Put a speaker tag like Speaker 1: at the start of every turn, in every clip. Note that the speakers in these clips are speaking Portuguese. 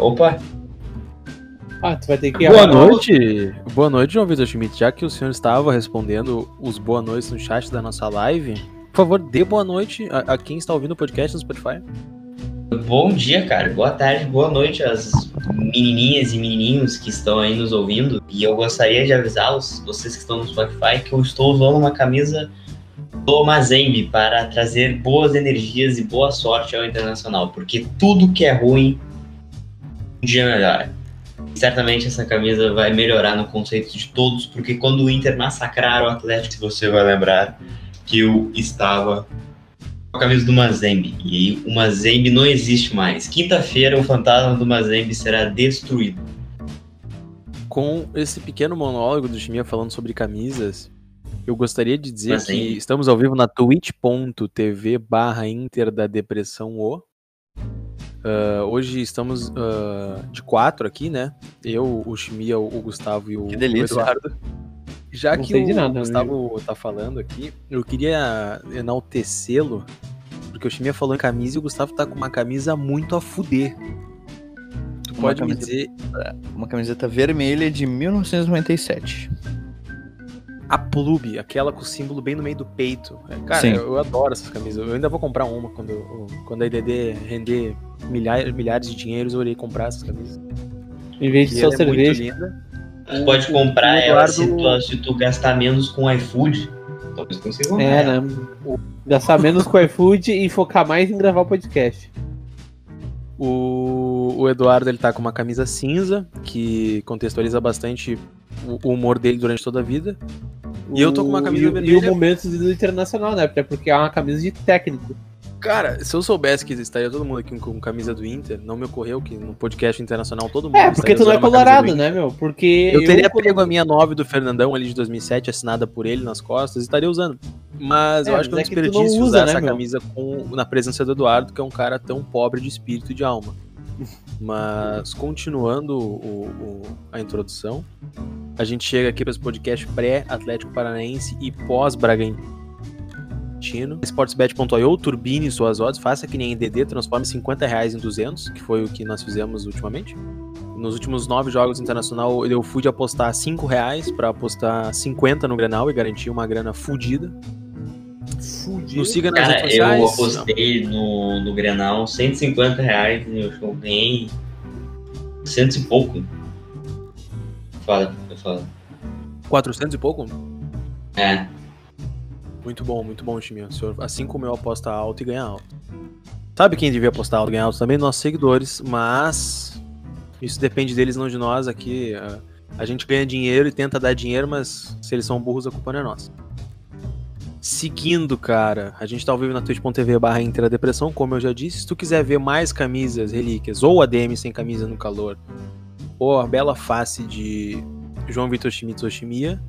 Speaker 1: Opa!
Speaker 2: Ah, tu vai ter que.
Speaker 3: Boa noite! Boa noite, João Vitor Schmidt. Já que o senhor estava respondendo os boa noites no chat da nossa live, por favor, dê boa noite a, a quem está ouvindo o podcast no Spotify.
Speaker 1: Bom dia, cara. Boa tarde, boa noite às menininhas e menininhos que estão aí nos ouvindo. E eu gostaria de avisá-los, vocês que estão no Spotify, que eu estou usando uma camisa do Mazembe para trazer boas energias e boa sorte ao Internacional, porque tudo que é ruim dia melhora. Certamente essa camisa vai melhorar no conceito de todos, porque quando o Inter massacrar o Atlético, você vai lembrar que eu estava com a camisa do Mazembe. E o Mazembe não existe mais. Quinta-feira o fantasma do Mazembe será destruído.
Speaker 3: Com esse pequeno monólogo do Chimia falando sobre camisas, eu gostaria de dizer Mazembe. que estamos ao vivo na twitch.tv barra Inter da Depressão O. Uh, hoje estamos uh, de quatro aqui, né? Eu, o Chimia, o Gustavo e o,
Speaker 4: que delícia.
Speaker 3: o Eduardo. Já Não que o nada, Gustavo amigo. tá falando aqui, eu queria enaltecê-lo, porque o Chimia falou em camisa e o Gustavo tá com uma camisa muito a fuder.
Speaker 4: Tu uma pode me dizer. Uma camiseta vermelha de 1997
Speaker 3: a Plube, aquela com o símbolo bem no meio do peito. É, cara, eu, eu, adoro essas camisas. Eu ainda vou comprar uma quando, quando a IDD render milhares, milhares de dinheiros, eu irei comprar essas camisas.
Speaker 2: Em vez de só é cerveja.
Speaker 1: Tu pode comprar ela se, tu, se tu gastar menos com iFood. Talvez consiga
Speaker 2: É, né? Gastar menos com iFood e focar mais em gravar o podcast.
Speaker 3: O, o Eduardo ele tá com uma camisa cinza que contextualiza bastante o, o humor dele durante toda a vida. E eu tô com uma camisa
Speaker 2: e,
Speaker 3: vermelha.
Speaker 2: E o momento do internacional, né? Até porque é uma camisa de técnico.
Speaker 3: Cara, se eu soubesse que estaria todo mundo aqui com camisa do Inter, não me ocorreu que no podcast internacional todo mundo.
Speaker 2: É, porque tu não é colorado, né, meu? Porque.
Speaker 3: Eu, eu teria pego a minha 9 do Fernandão ali de 2007, assinada por ele nas costas, e estaria usando. Mas é, eu acho que é um desperdício é usa, usar né, essa meu? camisa com, na presença do Eduardo, que é um cara tão pobre de espírito e de alma. Mas continuando o, o, a introdução, a gente chega aqui para esse podcast pré-Atlético Paranaense e pós-Bragantino. Sportsbet.io, turbine suas odds, faça que nem DD, transforme 50 reais em 200, que foi o que nós fizemos ultimamente. Nos últimos nove jogos internacional, eu fui de apostar 5 reais para apostar 50 no Grenal e garantir uma grana fodida.
Speaker 1: Fudido. Nos siga nas Cara, eu apostei no, no Grenal 150 reais e eu ganhei cento e pouco. Fala, eu falo.
Speaker 3: 400 e pouco?
Speaker 1: É.
Speaker 3: Muito bom, muito bom, time. O senhor, assim como eu aposta alto e ganha alto. Sabe quem devia apostar alto e ganhar alto também? Nossos seguidores, mas isso depende deles, não de nós. Aqui a gente ganha dinheiro e tenta dar dinheiro, mas se eles são burros, a culpa não é nossa. Seguindo, cara, a gente tá ao vivo na twitch.tv barra Depressão, como eu já disse. Se tu quiser ver mais camisas, relíquias, ou ADM sem camisa no calor, ou a bela face de João Vitor Schmitz Oshimia,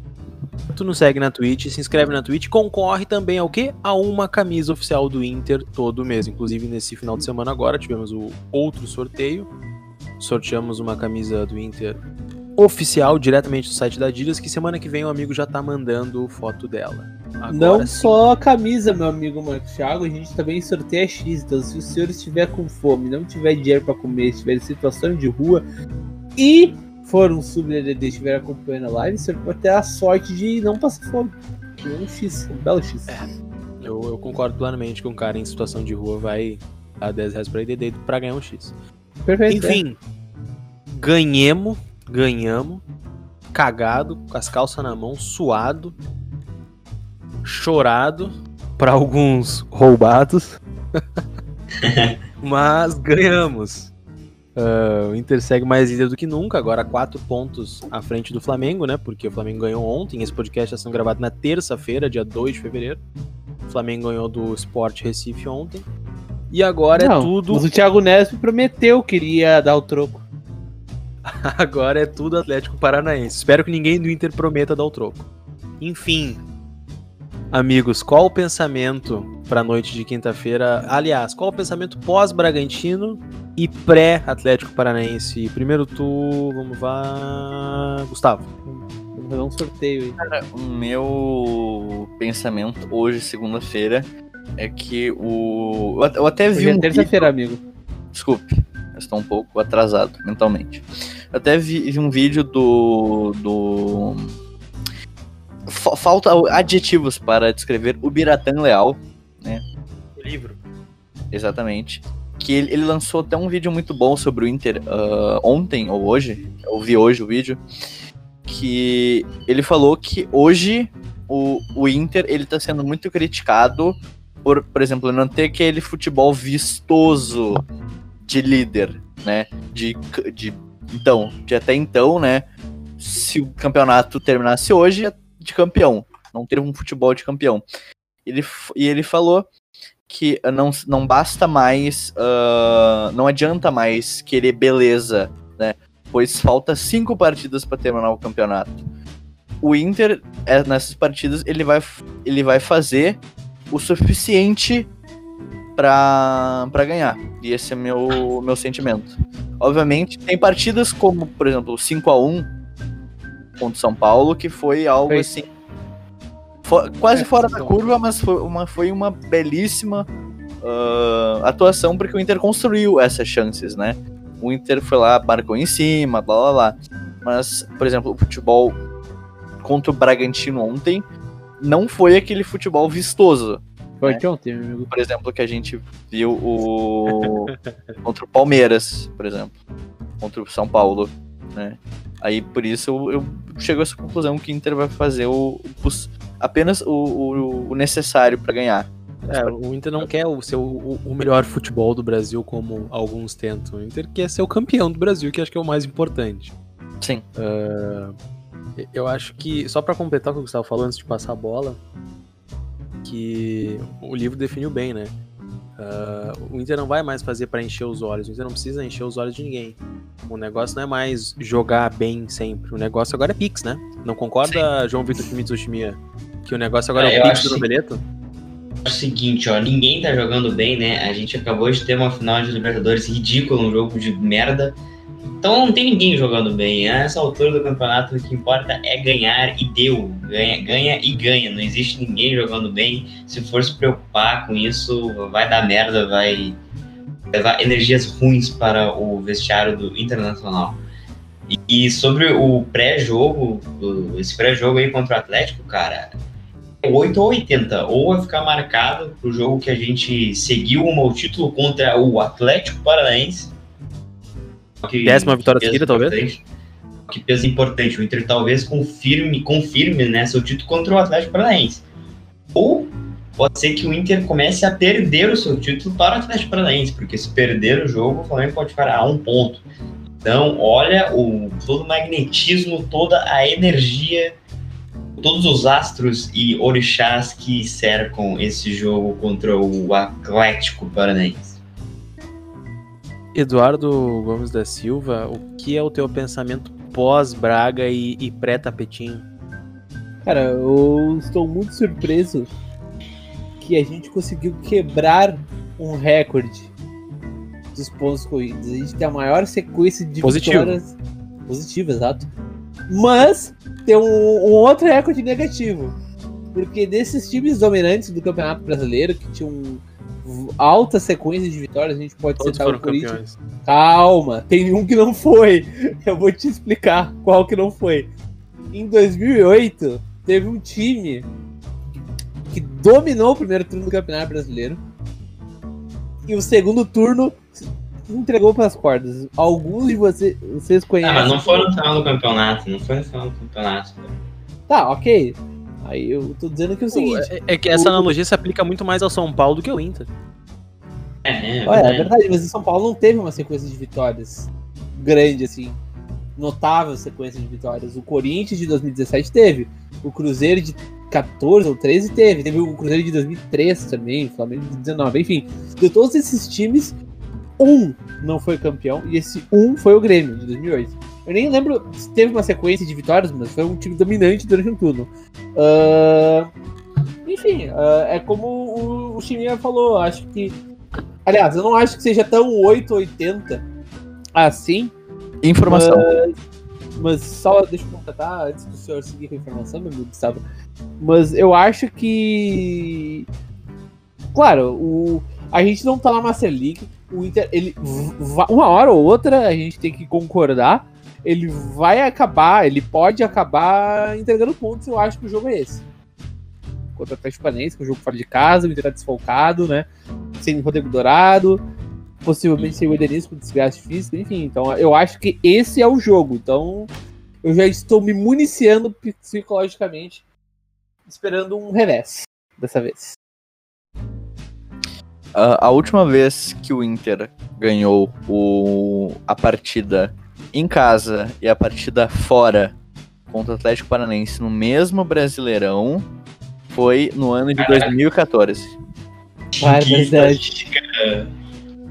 Speaker 3: tu nos segue na Twitch, se inscreve na Twitch, concorre também ao quê? A uma camisa oficial do Inter todo mês. Inclusive, nesse final de semana agora, tivemos o outro sorteio. Sorteamos uma camisa do Inter oficial diretamente do site da Adidas, que semana que vem o amigo já tá mandando foto dela.
Speaker 2: Agora não sim. só a camisa, meu amigo Marcos Thiago, a gente também sorteia X. Então, se o senhor estiver com fome, não tiver dinheiro para comer, estiver em situação de rua e for um sub-DDD estiver acompanhando a live, o senhor pode ter a sorte de não passar fome. Um X, um belo X. É,
Speaker 3: eu, eu, concordo plenamente que um cara em situação de rua vai dar 10 reais pra DDD pra ganhar um X.
Speaker 2: Perfeito.
Speaker 3: Enfim, é. ganhemos ganhamos, cagado, com as calças na mão, suado, chorado, para alguns roubados, mas ganhamos. Uh, o Inter segue mais líder do que nunca, agora quatro pontos à frente do Flamengo, né? Porque o Flamengo ganhou ontem. Esse podcast está sendo gravado na terça-feira, dia 2 de fevereiro. O Flamengo ganhou do Sport Recife ontem. E agora é Não, é tudo.
Speaker 2: Mas o Thiago Neves prometeu que iria dar o troco.
Speaker 3: Agora é tudo Atlético Paranaense. Espero que ninguém do Inter prometa dar o troco. Enfim, amigos, qual o pensamento para a noite de quinta-feira? Aliás, qual o pensamento pós-Bragantino e pré-Atlético Paranaense? Primeiro tu, vamos lá, Gustavo.
Speaker 2: Vamos fazer um sorteio aí.
Speaker 4: Cara, o meu pensamento hoje, segunda-feira, é que o. Eu até vi.
Speaker 2: Hoje é terça-feira, amigo.
Speaker 4: Desculpe. estou um pouco atrasado mentalmente. Eu até vi, vi um vídeo do. do. Fa- Falta adjetivos para descrever o Biratan Leal,
Speaker 3: O livro.
Speaker 4: exatamente. Que ele, ele lançou até um vídeo muito bom sobre o Inter ah, ontem ou hoje. Eu vi hoje o vídeo. Que ele falou que hoje o, o Inter ele tá sendo muito criticado por, por exemplo, não ter aquele futebol vistoso de líder, né? De, de então, de até então, né? Se o campeonato terminasse hoje, de campeão. Não ter um futebol de campeão. Ele, e ele falou que não, não basta mais, ah, não adianta mais querer beleza, né? Pois falta cinco partidas para terminar o campeonato. O Inter, é, nessas partidas, ele vai, ele vai fazer o suficiente para ganhar. E esse é meu, meu sentimento. Obviamente, tem partidas como, por exemplo, o 5x1 contra o São Paulo, que foi algo
Speaker 2: Foi.
Speaker 4: assim. fo- quase
Speaker 2: É,
Speaker 4: fora da
Speaker 2: então.
Speaker 4: curva, mas foi uma, foi uma belíssima ah, atuação, porque o Inter construiu essas chances, né? O Inter foi lá, marcou em cima, blá blá blá. Mas, por exemplo, o futebol contra o Bragantino ontem não foi aquele futebol vistoso
Speaker 2: Foi
Speaker 4: É.
Speaker 2: de ontem, meu amigo.
Speaker 4: por exemplo, que a gente viu o contra o Palmeiras, por exemplo, contra o São Paulo, né? Aí por isso eu, eu chego a essa conclusão que o Inter vai fazer o, o apenas o, o- o necessário para ganhar.
Speaker 3: É, o Inter não quer o- ser o, o- melhor futebol do Brasil, como alguns tentam. O Inter quer ser o campeão do Brasil, que acho que é o mais importante.
Speaker 4: Sim.
Speaker 3: Eu acho que, só pra completar o que o Gustavo falou antes de passar a bola, que o livro definiu bem, né? Ah, o Inter não vai mais fazer pra encher os olhos. O Inter não precisa encher os olhos de ninguém. O negócio não é mais jogar bem sempre. O negócio agora é Pix, né? Não concorda, João Vitor Schmitz Oshimia? Que o negócio agora
Speaker 1: É,
Speaker 3: é, o Pix do
Speaker 1: sim.
Speaker 3: Noveleto?
Speaker 1: É o seguinte, ó, ninguém tá jogando bem, né? A gente acabou de ter uma final de Libertadores ridícula, um jogo de merda. Então não tem ninguém jogando bem. A essa altura do campeonato, o que importa é ganhar e deu. Ganha, ganha e ganha. Não existe ninguém jogando bem. Se for se preocupar com isso, vai dar merda, vai levar energias ruins para o vestiário do Internacional. E, e sobre o pré-jogo, o- esse pré-jogo aí contra o Atlético, cara, 8 ou 80. Ou vai ficar marcado pro jogo que a gente seguiu ao título contra o Atlético Paranaense. Que-
Speaker 3: Décima vitória seguida, talvez?
Speaker 1: Que peso importante. O Inter talvez confirme, confirme né, seu título contra o Atlético Paranaense. Ou pode ser que o Inter comece a perder o seu título para o Atlético Paranaense, porque se perder o jogo, o Flamengo pode ficar a um ponto. Então, olha o, todo o magnetismo, toda a energia todos os astros e orixás que cercam esse jogo contra o Atlético Paranaense.
Speaker 3: Eduardo Gomes da Silva, o que é o teu pensamento pós-Braga e, e pré-tapetinho?
Speaker 2: Cara, eu estou muito surpreso que a gente conseguiu quebrar um recorde dos pontos corridos. A gente tem a maior sequência de
Speaker 3: Positivo.
Speaker 2: vitórias positivas, exato. Mas tem um, um outro recorde negativo. Porque desses times dominantes do Campeonato Brasileiro, que tinham alta sequência de vitórias, a gente pode
Speaker 3: Todos
Speaker 2: citar
Speaker 3: foram
Speaker 2: o Corinthians.
Speaker 3: campeões.
Speaker 2: Calma, tem um que não foi. Eu vou te explicar qual que não foi. Em 2008, teve um time que dominou o primeiro turno do Campeonato Brasileiro e o segundo turno entregou para as cordas. Alguns de vocês, vocês
Speaker 1: Ah,
Speaker 2: conhecem.
Speaker 1: mas não foi no final do campeonato, não foi no final do campeonato.
Speaker 2: Tá, ok. Aí eu tô dizendo que é o seguinte.
Speaker 3: É, é que essa analogia se aplica muito mais ao São Paulo do que ao Inter.
Speaker 1: É, é,
Speaker 2: Olha, é
Speaker 1: verdade.
Speaker 2: verdade, mas o São Paulo não teve uma sequência de vitórias grande, assim. Notável sequência de vitórias. O Corinthians de 2017 teve. O Cruzeiro de 14 ou 13 teve. Teve o Cruzeiro de 2003 também. O Flamengo de 19. Enfim, de todos esses times, um não foi campeão. E esse um foi o Grêmio, de 2008. Eu nem lembro se teve uma sequência de vitórias, mas foi um time dominante durante um turno. Ah, enfim, ah, é como o, o Chiminha falou. Acho que Aliás, eu não acho que seja tão 880 assim,
Speaker 4: Informação.
Speaker 2: mas só deixa eu completar antes do senhor seguir com a informação, meu amigo Gustavo. Mas eu acho que. Claro, o, a gente não tá na Master League, o Inter, ele uma hora ou outra a gente tem que concordar, ele vai acabar, ele pode acabar entregando pontos, eu acho que o jogo é esse. Contra o Atlético Paranaense, que é um jogo fora de casa, o Inter tá desfalcado, né? Sem Rodrigo Dourado, possivelmente sem o Edenilson com desgaste físico, enfim. Então eu acho que esse é o jogo. Então eu já estou me municiando psicologicamente, esperando um revés dessa vez.
Speaker 4: A, a última vez que o Inter ganhou o, a partida em casa e a partida fora contra o Atlético Paranaense no mesmo Brasileirão foi no ano de 2014.
Speaker 2: Barbaridade.
Speaker 1: estatística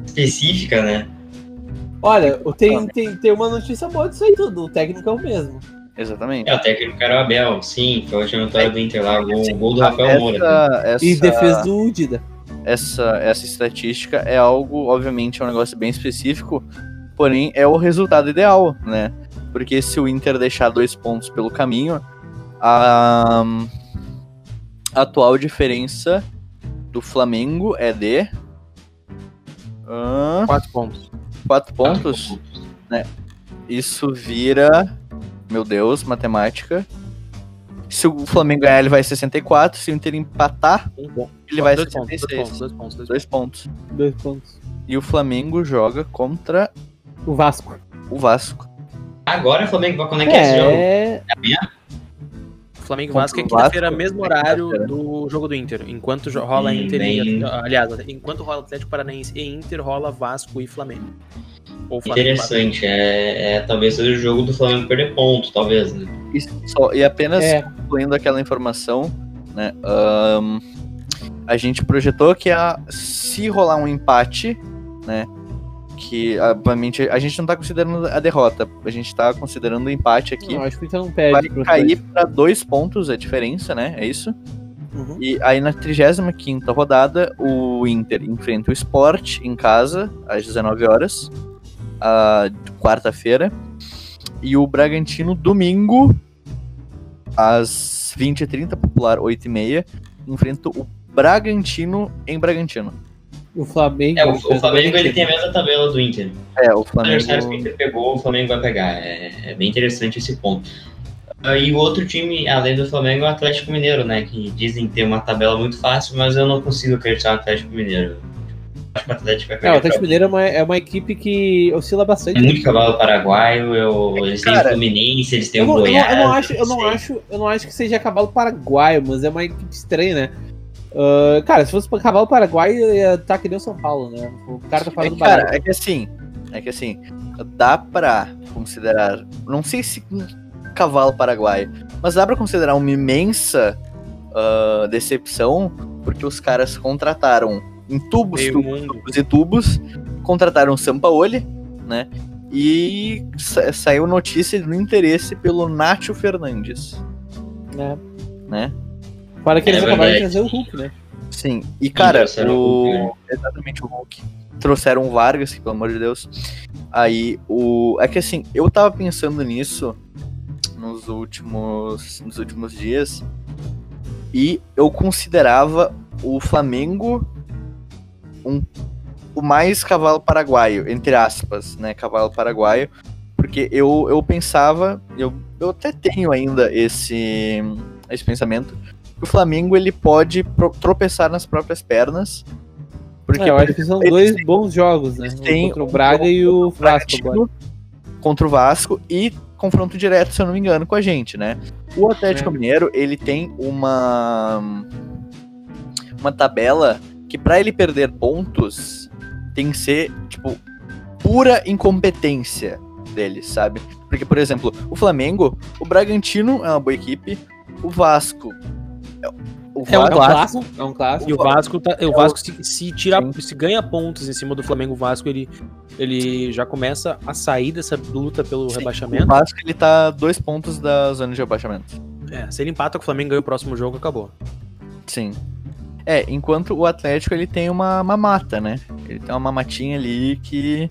Speaker 1: específica, né?
Speaker 2: Olha, tem, tem, tem uma notícia boa disso aí tudo. O técnico é o mesmo.
Speaker 4: Exatamente.
Speaker 1: É, o técnico era o Abel, sim, foi a última vitória do Inter lá, o gol, o gol do Rafael Moura.
Speaker 4: Essa, essa,
Speaker 2: E defesa do Dida.
Speaker 4: essa, essa estatística é algo, obviamente, é um negócio bem específico, porém é o resultado ideal, né? Porque se o Inter deixar dois pontos pelo caminho, a, atual diferença do Flamengo é de ah,
Speaker 3: Quatro pontos.
Speaker 4: quatro pontos. Isso vira, meu Deus, matemática. Se o Flamengo ganhar, ele vai 64. Se o Inter empatar,
Speaker 3: Um
Speaker 4: ele vai
Speaker 3: dois pontos,
Speaker 4: 66.
Speaker 3: dois pontos, dois pontos, dois
Speaker 4: Dois pontos.
Speaker 2: Dois pontos.
Speaker 4: E o Flamengo joga contra
Speaker 2: O Vasco.
Speaker 4: o Vasco.
Speaker 1: Agora o Flamengo, quando é que é esse jogo?
Speaker 2: É.
Speaker 3: Flamengo e
Speaker 4: Contra
Speaker 3: Vasco é quinta-feira, mesmo
Speaker 4: é
Speaker 3: horário do jogo do Inter. Enquanto rola
Speaker 1: Hum,
Speaker 3: Inter e.
Speaker 1: bem-
Speaker 3: Aliás, enquanto rola Atlético Paranaense e Inter, rola Vasco e Flamengo. Ou Flamengo e.
Speaker 1: Interessante, é, é talvez seja o jogo do Flamengo perder ponto, talvez, né?
Speaker 4: E, só, e apenas
Speaker 2: É.
Speaker 4: concluindo aquela informação, né? ahn, a gente projetou que a, se rolar um empate, né? Que obviamente a gente não tá considerando a derrota, a gente tá considerando o empate aqui.
Speaker 2: Não, acho que o Inter não
Speaker 4: vai
Speaker 2: perde. pro
Speaker 4: cair para dois pontos a diferença, né? É isso?
Speaker 2: Uhum.
Speaker 4: E aí na 35 rodada, o Inter enfrenta o Sport em casa, às 19 horas, a quarta-feira. E o Bragantino, domingo, às 20h30, popular 8h30, enfrenta o Bragantino em Bragantino.
Speaker 2: O Flamengo.
Speaker 1: É, o, o Flamengo ele tem a mesma tabela do Inter.
Speaker 4: É, o
Speaker 1: que o
Speaker 4: Flamengo.
Speaker 1: Inter pegou, o Flamengo vai pegar. É, é bem interessante esse ponto. Ah, E o outro time, além do Flamengo, é o Atlético Mineiro, né? Que dizem ter uma tabela muito fácil, mas eu não consigo acreditar no Atlético Mineiro. Acho que o Atlético vai
Speaker 2: É,
Speaker 1: pegar.
Speaker 2: o Atlético Mineiro é uma, é uma equipe que oscila
Speaker 1: Tem
Speaker 2: bastante.
Speaker 1: muito cavalo paraguaio, eu, eles têm o
Speaker 4: Cara,
Speaker 1: Fluminense, eles têm
Speaker 2: Eu
Speaker 1: o
Speaker 2: não, eu, não,
Speaker 1: Goiás.
Speaker 2: eu não acho, eu não
Speaker 1: sei.
Speaker 2: acho, eu não acho que seja cavalo paraguaio, mas é uma equipe estranha, né? Ah, cara, se fosse pra cavalo paraguaio, ia estar que nem o São Paulo, né? O cara tá
Speaker 4: É
Speaker 2: falando
Speaker 4: que, cara,
Speaker 2: barato.
Speaker 4: é que assim, é que assim, dá pra considerar, não sei se um cavalo paraguaio, mas dá pra considerar uma imensa ah, decepção, porque os caras contrataram em tubos, tubos,
Speaker 3: mundo.
Speaker 4: tubos e tubos, contrataram o Sampaoli, né? E sa- saiu notícia do interesse pelo Nacho Fernandes,
Speaker 2: né?
Speaker 4: né?
Speaker 2: Fora que eles
Speaker 1: É
Speaker 2: acabaram de trazer o Hulk, né?
Speaker 4: Sim, e cara,
Speaker 1: trouxeram o né?
Speaker 4: exatamente o Hulk. Trouxeram o Vargas, que, pelo amor de Deus. Aí, o. É que assim, eu tava pensando nisso nos últimos, nos últimos dias. E eu considerava o Flamengo um, o mais cavalo paraguaio, entre aspas, né? Cavalo paraguaio. Porque eu, eu pensava, eu, eu até tenho ainda esse, esse pensamento, o Flamengo ele pode tropeçar nas próprias pernas. Porque
Speaker 2: É, eu acho que são dois
Speaker 4: têm-
Speaker 2: bons jogos, né? Um
Speaker 4: têm
Speaker 2: contra o
Speaker 4: um
Speaker 2: Braga e o Vasco agora.
Speaker 4: contra o Vasco e confronto direto, se eu não me engano, com a gente, né? O Atlético
Speaker 2: É.
Speaker 4: Mineiro, ele tem uma uma tabela que pra ele perder pontos tem que ser, tipo, pura incompetência dele, sabe? Porque, por exemplo, o Flamengo, o Bragantino é uma boa equipe, o Vasco
Speaker 3: É um
Speaker 2: É um
Speaker 4: Vasco-
Speaker 2: clássico, é um clássico.
Speaker 3: E o Vasco, tá, o
Speaker 4: o-
Speaker 3: Vasco se, se tira, se ganha pontos em cima do Flamengo, o Vasco ele, ele já começa a sair dessa luta pelo
Speaker 4: Sim,
Speaker 3: rebaixamento.
Speaker 4: O Vasco ele tá dois pontos da zona de rebaixamento.
Speaker 3: É, se ele empata com o Flamengo e ganha o próximo jogo, acabou.
Speaker 4: Sim. É, enquanto o Atlético ele tem uma mamata, né? Ele tem uma mamatinha ali que.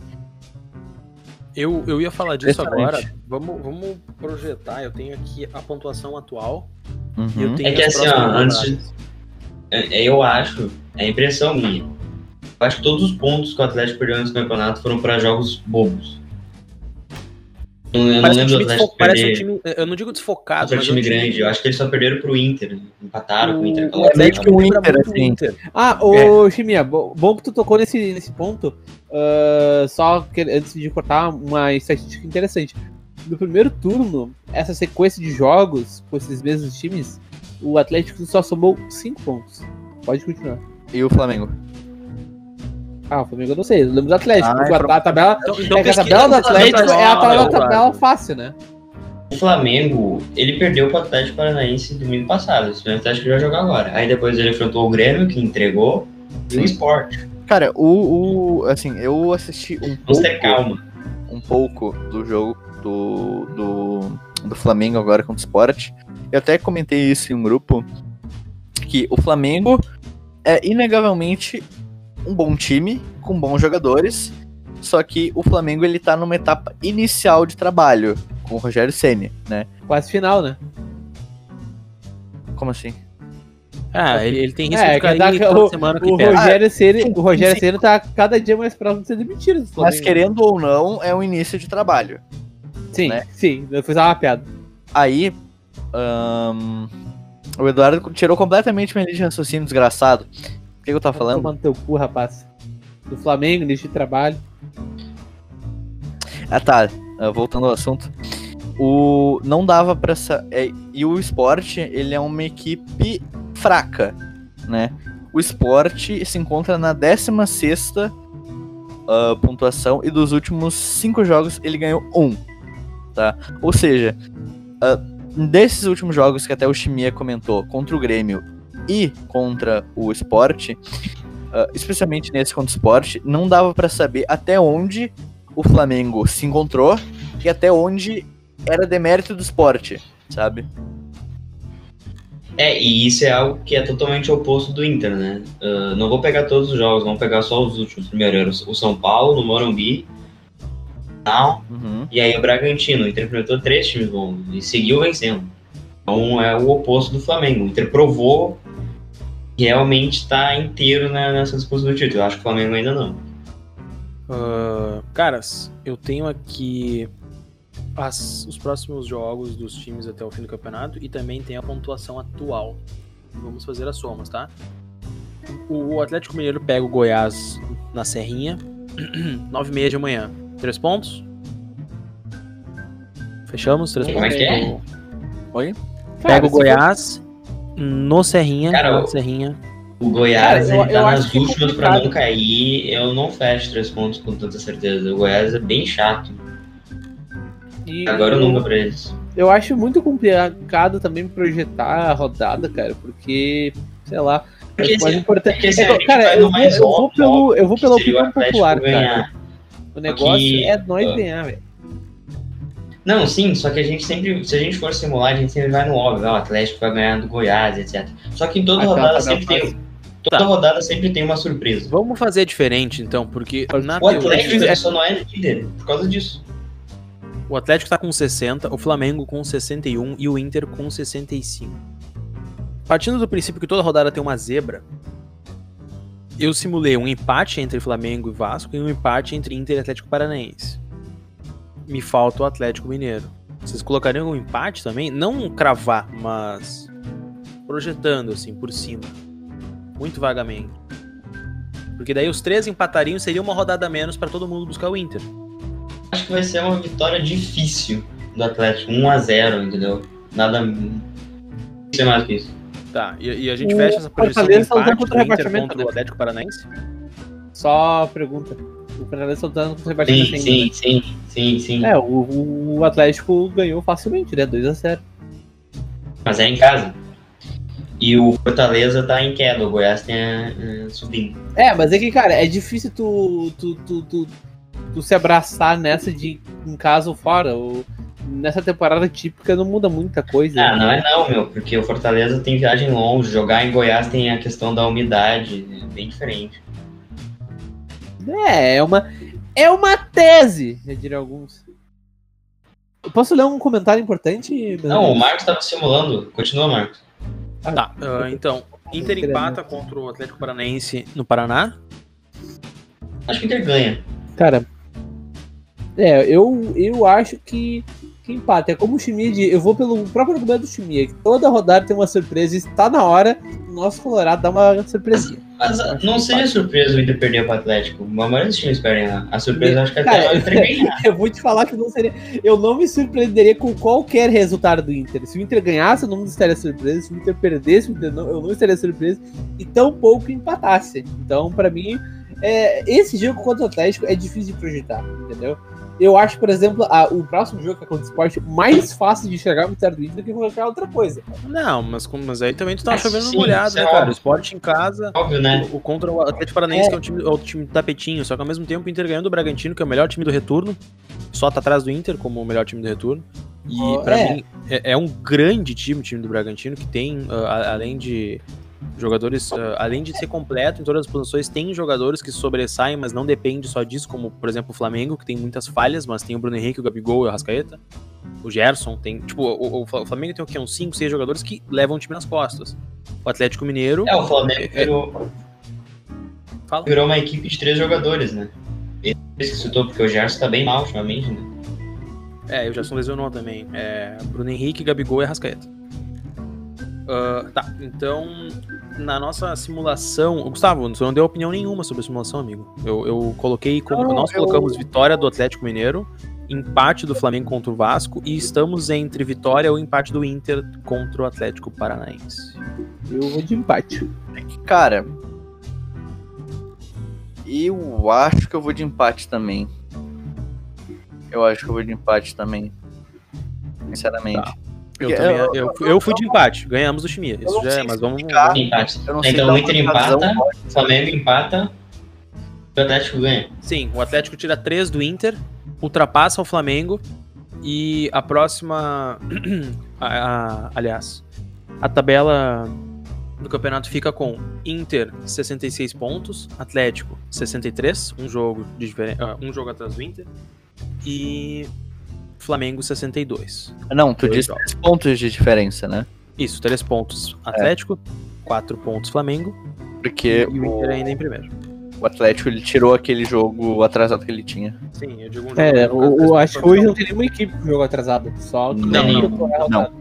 Speaker 3: Eu, eu ia falar disso agora. Vamos, vamos projetar. Eu tenho aqui a pontuação atual. E
Speaker 4: Uhum.
Speaker 3: eu tenho
Speaker 1: É que
Speaker 3: as
Speaker 1: assim, ó, antes de-
Speaker 3: rodadas.
Speaker 1: É, Eu acho, é impressão minha. Eu acho que todos os pontos que o Atlético perdeu nesse campeonato foram para jogos bobos. Eu não
Speaker 3: Parece um
Speaker 1: lembro do
Speaker 3: time
Speaker 1: Atlético
Speaker 3: desfo- parece um time. Eu não digo desfocado, mas
Speaker 1: time
Speaker 3: é um time-
Speaker 1: grande. Eu acho que eles só perderam pro Inter. Empataram com o Inter.
Speaker 3: O
Speaker 1: aquela
Speaker 3: Atlético
Speaker 4: que o Inter,
Speaker 3: o
Speaker 4: assim.
Speaker 3: Inter.
Speaker 2: Ah, ô bo- bom que tu tocou nesse, nesse ponto. Ah, só que, antes de cortar, uma estatística interessante. No primeiro turno, essa sequência de jogos com esses mesmos times, o Atlético só somou 5 pontos. Pode continuar.
Speaker 4: E o Flamengo?
Speaker 2: Ah, o Flamengo eu não sei, eu lembro do Atlético.
Speaker 4: Ah, é
Speaker 2: a, a tabela,
Speaker 3: Então, então
Speaker 2: é a tabela do Atlético é a tabela, tabela fácil, né?
Speaker 1: O Flamengo, ele perdeu pro Atlético Paranaense domingo passado. Esse Atlético vai jogar agora. Aí depois ele enfrentou o Grêmio, que entregou, e o Sport.
Speaker 4: Cara, o, o. Assim, eu assisti um
Speaker 1: Vamos
Speaker 4: pouco,
Speaker 1: ter calma.
Speaker 4: um pouco do jogo do, do, do Flamengo agora contra o Sport. Eu até comentei isso em um grupo. Que o Flamengo é inegavelmente um bom time, com bons jogadores. Só que o Flamengo ele tá numa etapa inicial de trabalho com o Rogério Ceni, né?
Speaker 2: Quase final, né?
Speaker 4: Como assim?
Speaker 3: Ah, ele, ele tem risco
Speaker 2: É,
Speaker 3: de
Speaker 2: que
Speaker 3: cair
Speaker 2: tá-
Speaker 3: toda
Speaker 2: o-
Speaker 3: semana que
Speaker 2: O
Speaker 3: perde.
Speaker 2: Rogério Ceni,
Speaker 4: sim,
Speaker 2: o Rogério
Speaker 4: sim.
Speaker 2: Ceni tá cada dia mais próximo de ser demitido do Flamengo.
Speaker 4: Mas querendo ou não, é um início de trabalho.
Speaker 2: Sim,
Speaker 4: né?
Speaker 2: sim, eu fiz uma piada.
Speaker 4: Aí, ahn, o Eduardo tirou completamente minha linha de raciocínio desgraçado. Que, eu tava falando?
Speaker 2: Tomando teu cu, rapaz. Do Flamengo, de trabalho.
Speaker 4: Ah, tá. Ah, voltando ao assunto. O não dava pra sa- é, e o esporte, ele é uma equipe fraca, né? O esporte se encontra na 16ª ah, pontuação e dos últimos cinco jogos ele ganhou um, tá? Ou seja, ah, desses últimos jogos que até o Chimia comentou, contra o Grêmio e contra o esporte, ah, especialmente nesse contra o esporte, não dava pra saber até onde o Flamengo se encontrou e até onde era demérito do esporte, sabe?
Speaker 1: É, e isso é algo que é totalmente oposto do Inter, né? Ah, não vou pegar todos os jogos, vamos pegar só os últimos. Primeiro era o São Paulo, no Morumbi, tal,
Speaker 4: Uhum.
Speaker 1: e aí o Bragantino. O Inter enfrentou três times bons e seguiu vencendo. Então é o oposto do Flamengo. O Inter provou realmente está inteiro né, nessa disputa do título. Eu acho que o Flamengo ainda não.
Speaker 3: Ah, caras, eu tenho aqui as- os próximos jogos dos times até o fim do campeonato e também tem a pontuação atual. Vamos fazer as somas, tá? O, Atlético Mineiro pega o Goiás na Serrinha, 9 e meia de manhã. Três pontos? Fechamos? Três
Speaker 1: Como é
Speaker 3: pontos.
Speaker 1: que é?
Speaker 4: Oi?
Speaker 3: Pega o Goiás no Serrinha.
Speaker 1: Cara,
Speaker 3: na
Speaker 1: o-
Speaker 3: Serrinha.
Speaker 1: O Goiás
Speaker 2: Cara, eu-
Speaker 1: ele tá
Speaker 2: eu
Speaker 1: nas
Speaker 2: é
Speaker 1: últimas pra não cair. Eu não fecho três pontos com tanta certeza. O Goiás é bem chato.
Speaker 2: E
Speaker 1: Agora eu nunca pra eles.
Speaker 2: eu acho muito complicado também projetar a rodada, cara, porque, sei lá,
Speaker 1: Porque,
Speaker 2: o mais importante.
Speaker 1: porque,
Speaker 2: É, cara, eu
Speaker 1: no
Speaker 2: eu vou pelo, eu vou pela opinião popular, cara. O negócio
Speaker 1: que-
Speaker 2: é nós ganhar, velho.
Speaker 1: Não, sim, só que a gente sempre, se a gente for simular, a gente sempre vai no óbvio, ah, o Atlético vai ganhar do Goiás, etc. Só que em toda
Speaker 2: Aquela
Speaker 1: rodada sempre tem,
Speaker 2: fácil.
Speaker 1: toda
Speaker 3: Tá.
Speaker 1: rodada sempre tem uma surpresa.
Speaker 3: Vamos fazer diferente então, porque na
Speaker 1: O
Speaker 3: teoria-
Speaker 1: Atlético ele só não é líder por causa disso.
Speaker 3: O Atlético tá com 60, o Flamengo com 61 e o Inter com 65. Partindo do princípio que toda rodada tem uma zebra, eu simulei um empate entre Flamengo e Vasco e um empate entre Inter e Atlético Paranaense. Me falta o Atlético Mineiro. Vocês colocariam um empate também? Não cravar, mas projetando assim por cima. Muito vagamente. Porque daí os três empatariam seria uma rodada a menos pra todo mundo buscar o Inter.
Speaker 1: Acho que vai ser uma vitória difícil do Atlético, 1x0, entendeu? Nada. Não sei mais que isso.
Speaker 3: Tá, e, e a gente
Speaker 2: O
Speaker 3: fecha essa projeção de
Speaker 2: tá
Speaker 3: empate do Inter contra o? Atlético Paranaense?
Speaker 2: Só pergunta. O Fernandes soltando com o Sebastião
Speaker 1: Sim, sim, sim, sim, sim.
Speaker 2: É, o, o Atlético ganhou facilmente, né? 2x0.
Speaker 1: Mas é em casa. E o Fortaleza tá em queda, o Goiás tem a subindo.
Speaker 2: É, mas é que, cara, é difícil tu, tu, tu, tu, tu se abraçar nessa de em casa ou fora. Ou, nessa temporada típica não muda muita coisa.
Speaker 1: Ah,
Speaker 2: né?
Speaker 1: não é não, meu, porque o Fortaleza tem viagem longe, jogar em Goiás tem a questão da umidade, é bem diferente.
Speaker 2: É, é uma, é uma tese, eu diria alguns. Eu posso ler um comentário importante?
Speaker 1: Não, o Marcos tava simulando. Continua, Marcos.
Speaker 2: Ah,
Speaker 3: Tá, ah, então, Inter empata contra o Atlético Paranaense no Paraná.
Speaker 1: Acho que o Inter ganha.
Speaker 2: Cara, é, eu, eu acho que, que empate. É como o Schmid, eu vou pelo próprio argumento do Schmid, que toda rodada tem uma surpresa e está na hora o nosso Colorado dar uma surpresinha.
Speaker 1: Mas
Speaker 2: Eu acho
Speaker 1: não seria
Speaker 2: empate.
Speaker 1: surpresa o Inter perder pro Atlético. A maioria dos times perdem lá. A surpresa eu acho que até
Speaker 2: Cara,
Speaker 1: é o ganhar.
Speaker 2: Eu vou te falar que não seria. Eu não me surpreenderia com qualquer resultado do Inter. Se o Inter ganhasse, eu não estaria surpreso. Se o Inter perdesse, o eu não estaria surpreso. E tão pouco empatasse. Então, pra mim, é, esse jogo contra o Atlético é difícil de projetar, entendeu? Eu acho, por exemplo, a- o próximo jogo que é contra o Sport mais fácil de enxergar o vitória do Inter do que qualquer outra coisa.
Speaker 3: Não, mas, mas aí também tu tá
Speaker 1: Ah,
Speaker 3: chovendo
Speaker 1: sim,
Speaker 3: molhado,
Speaker 1: é
Speaker 3: né, cara? O esporte em casa,
Speaker 1: Óbvio, né?
Speaker 3: o, o contra o Atlético Paranaense,
Speaker 2: É.
Speaker 3: que é o time, é o time tapetinho, só que ao mesmo tempo o Inter ganhando do Bragantino, que é o melhor time do retorno, só tá atrás do Inter como o melhor time do retorno. E
Speaker 2: Oh,
Speaker 3: pra
Speaker 2: é.
Speaker 3: mim é, é um grande time o time do Bragantino, que tem, a- além de jogadores, ah, além de ser completo em todas as posições, tem jogadores que sobressaem, mas não depende só disso, como por exemplo o Flamengo, que tem muitas falhas, mas tem o Bruno Henrique, o Gabigol e o Arrascaeta. O Gerson tem, tipo, o, o- Flamengo tem o quê? Uns 5, 6 jogadores que levam o time nas costas. O Atlético Mineiro.
Speaker 1: É, o Flamengo virou,
Speaker 3: Fala.
Speaker 1: virou uma equipe de três jogadores, né? Esse que citou, porque o Gerson tá bem mal ultimamente, né?
Speaker 3: É, o Gerson lesionou também. É, Bruno Henrique, Gabigol e Arrascaeta. Ah, tá, então, na nossa simulação. Gustavo, você não deu opinião nenhuma sobre a simulação, amigo. Eu, eu coloquei como.
Speaker 2: Não,
Speaker 3: nós
Speaker 2: eu-
Speaker 3: colocamos vitória do Atlético Mineiro, empate do Flamengo contra o Vasco e estamos entre vitória ou empate do Inter contra o Atlético Paranaense.
Speaker 2: Eu vou de empate.
Speaker 4: Cara, eu acho que eu vou de empate também. Eu acho que eu vou de empate também. Sinceramente.
Speaker 3: Tá. Eu,
Speaker 4: eu-
Speaker 3: eu, eu, fui de empate, ganhamos do Chimia. Isso já é, mas vamos.
Speaker 1: Empate. Então o Inter empata, o Flamengo empata, o Atlético ganha.
Speaker 3: Sim, o Atlético tira 3 do Inter, ultrapassa o Flamengo e a próxima. a- a- aliás, a tabela do campeonato fica com Inter 66 pontos, Atlético 63, um jogo, de ah, um jogo atrás do Inter, e Flamengo 62.
Speaker 4: Não, tu disse
Speaker 3: jogos.
Speaker 4: três pontos de diferença, né?
Speaker 3: Isso, 3 pontos Atlético, 4 pontos Flamengo
Speaker 4: Porque
Speaker 3: e o Inter ainda em primeiro.
Speaker 4: o Atlético ele tirou aquele jogo atrasado que ele tinha.
Speaker 3: Sim, eu digo um jogo.
Speaker 2: É,
Speaker 3: no
Speaker 2: o,
Speaker 3: caso,
Speaker 2: o-
Speaker 3: três
Speaker 2: acho que hoje não tem nenhuma equipe com jogo atrasado. Só que
Speaker 4: Não,
Speaker 1: não,
Speaker 4: não.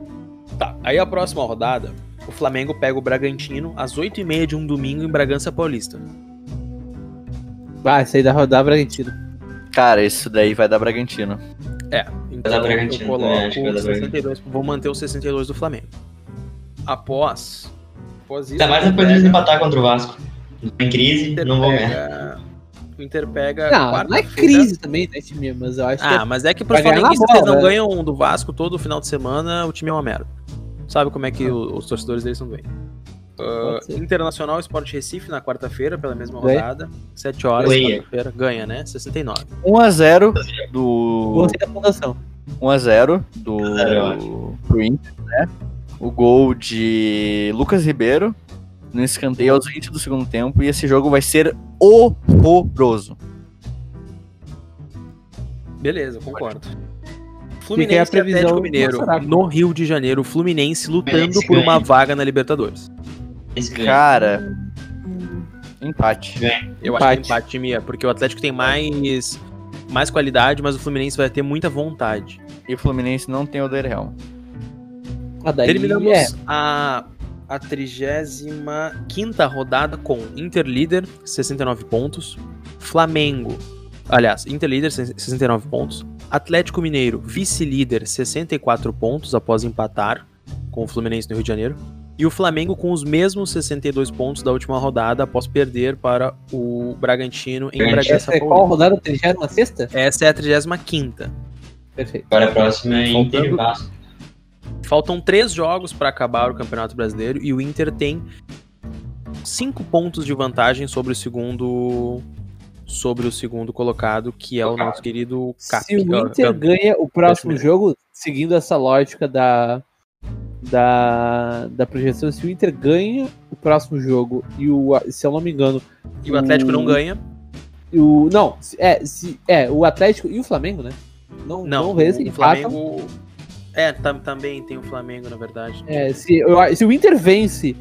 Speaker 3: Tá, aí a próxima rodada, o Flamengo pega o Bragantino às 8h30 de um domingo em Bragança Paulista.
Speaker 2: Vai sair da rodada Bragantino.
Speaker 4: Cara, isso daí vai dar Bragantino.
Speaker 3: É, então eu
Speaker 1: né?
Speaker 3: Coloco
Speaker 1: dar
Speaker 3: 62, vou manter os 62 do Flamengo. Após, após isso...
Speaker 1: Ainda mais depois de eles
Speaker 3: pega-
Speaker 1: empatar contra o Vasco. Em
Speaker 3: o
Speaker 1: crise,
Speaker 3: Inter
Speaker 1: não vão ganhar.
Speaker 3: pega- O Inter pega
Speaker 2: Não, não é crise também, né, time? Mas eu acho
Speaker 3: Ah,
Speaker 2: que.
Speaker 3: mas é que pros
Speaker 2: na
Speaker 3: flamenguistas que eles não
Speaker 2: né?
Speaker 3: ganham do Vasco todo final de semana, o time é uma merda. Sabe como é que o- os torcedores deles são doentes.
Speaker 2: Ser.
Speaker 3: Internacional Sport Recife na quarta-feira, pela mesma
Speaker 2: Ganha.
Speaker 3: rodada. 7 horas,
Speaker 1: Ganha.
Speaker 3: quarta-feira. Ganha, né? 69.
Speaker 4: 1x0 do.
Speaker 2: Gostei da fundação.
Speaker 4: 1x0 do.
Speaker 1: 1 a 0, eu
Speaker 4: pro Inter, né? O gol de Lucas Ribeiro no escanteio aos 20 do segundo tempo. E esse jogo vai ser horroroso.
Speaker 3: Beleza, concordo. Fluminense e
Speaker 2: previsão
Speaker 3: Atlético
Speaker 2: do
Speaker 3: Mineiro, no Rio de Janeiro. Fluminense lutando
Speaker 1: Fluminense
Speaker 3: por uma vaga na Libertadores.
Speaker 1: Ganha.
Speaker 4: Cara, empate.
Speaker 3: Eu acho que
Speaker 2: Empate.
Speaker 3: é empate, Mia, porque o Atlético tem mais, mais qualidade, mas o Fluminense vai ter muita vontade.
Speaker 4: E o Fluminense não tem o Derreal.
Speaker 2: Ah, daí
Speaker 3: Terminamos
Speaker 2: é.
Speaker 3: a, a 35 rodada com Inter líder, 69 pontos. Flamengo, aliás, Inter líder, 69 pontos. Atlético Mineiro, vice-líder, 64 pontos após empatar com o Fluminense no Rio de Janeiro. E o Flamengo com os mesmos 62 pontos da última rodada após perder para o Bragantino em
Speaker 1: Bragantino.
Speaker 3: Bragança
Speaker 2: Essa é qual rodada? 36?
Speaker 3: Essa é a 35
Speaker 2: Perfeito.
Speaker 1: Agora a próxima é Inter e Vasco.
Speaker 3: Faltam três jogos para acabar o Campeonato Brasileiro e o Inter tem cinco pontos de vantagem sobre o segundo sobre o segundo colocado, que é o nosso querido Cap.
Speaker 2: Se o Inter ganha o próximo jogo, seguindo essa lógica da, da, da projeção, se o Inter ganha o próximo jogo e o, se eu não me engano,
Speaker 3: E o Atlético não ganha.
Speaker 2: o não, é, se, é o Atlético e o Flamengo, né? Não,
Speaker 3: Não,
Speaker 2: não
Speaker 3: o
Speaker 2: empatam.
Speaker 3: Flamengo. É, tam- também tem o Flamengo, na verdade.
Speaker 2: É, se, eu- se o Inter vence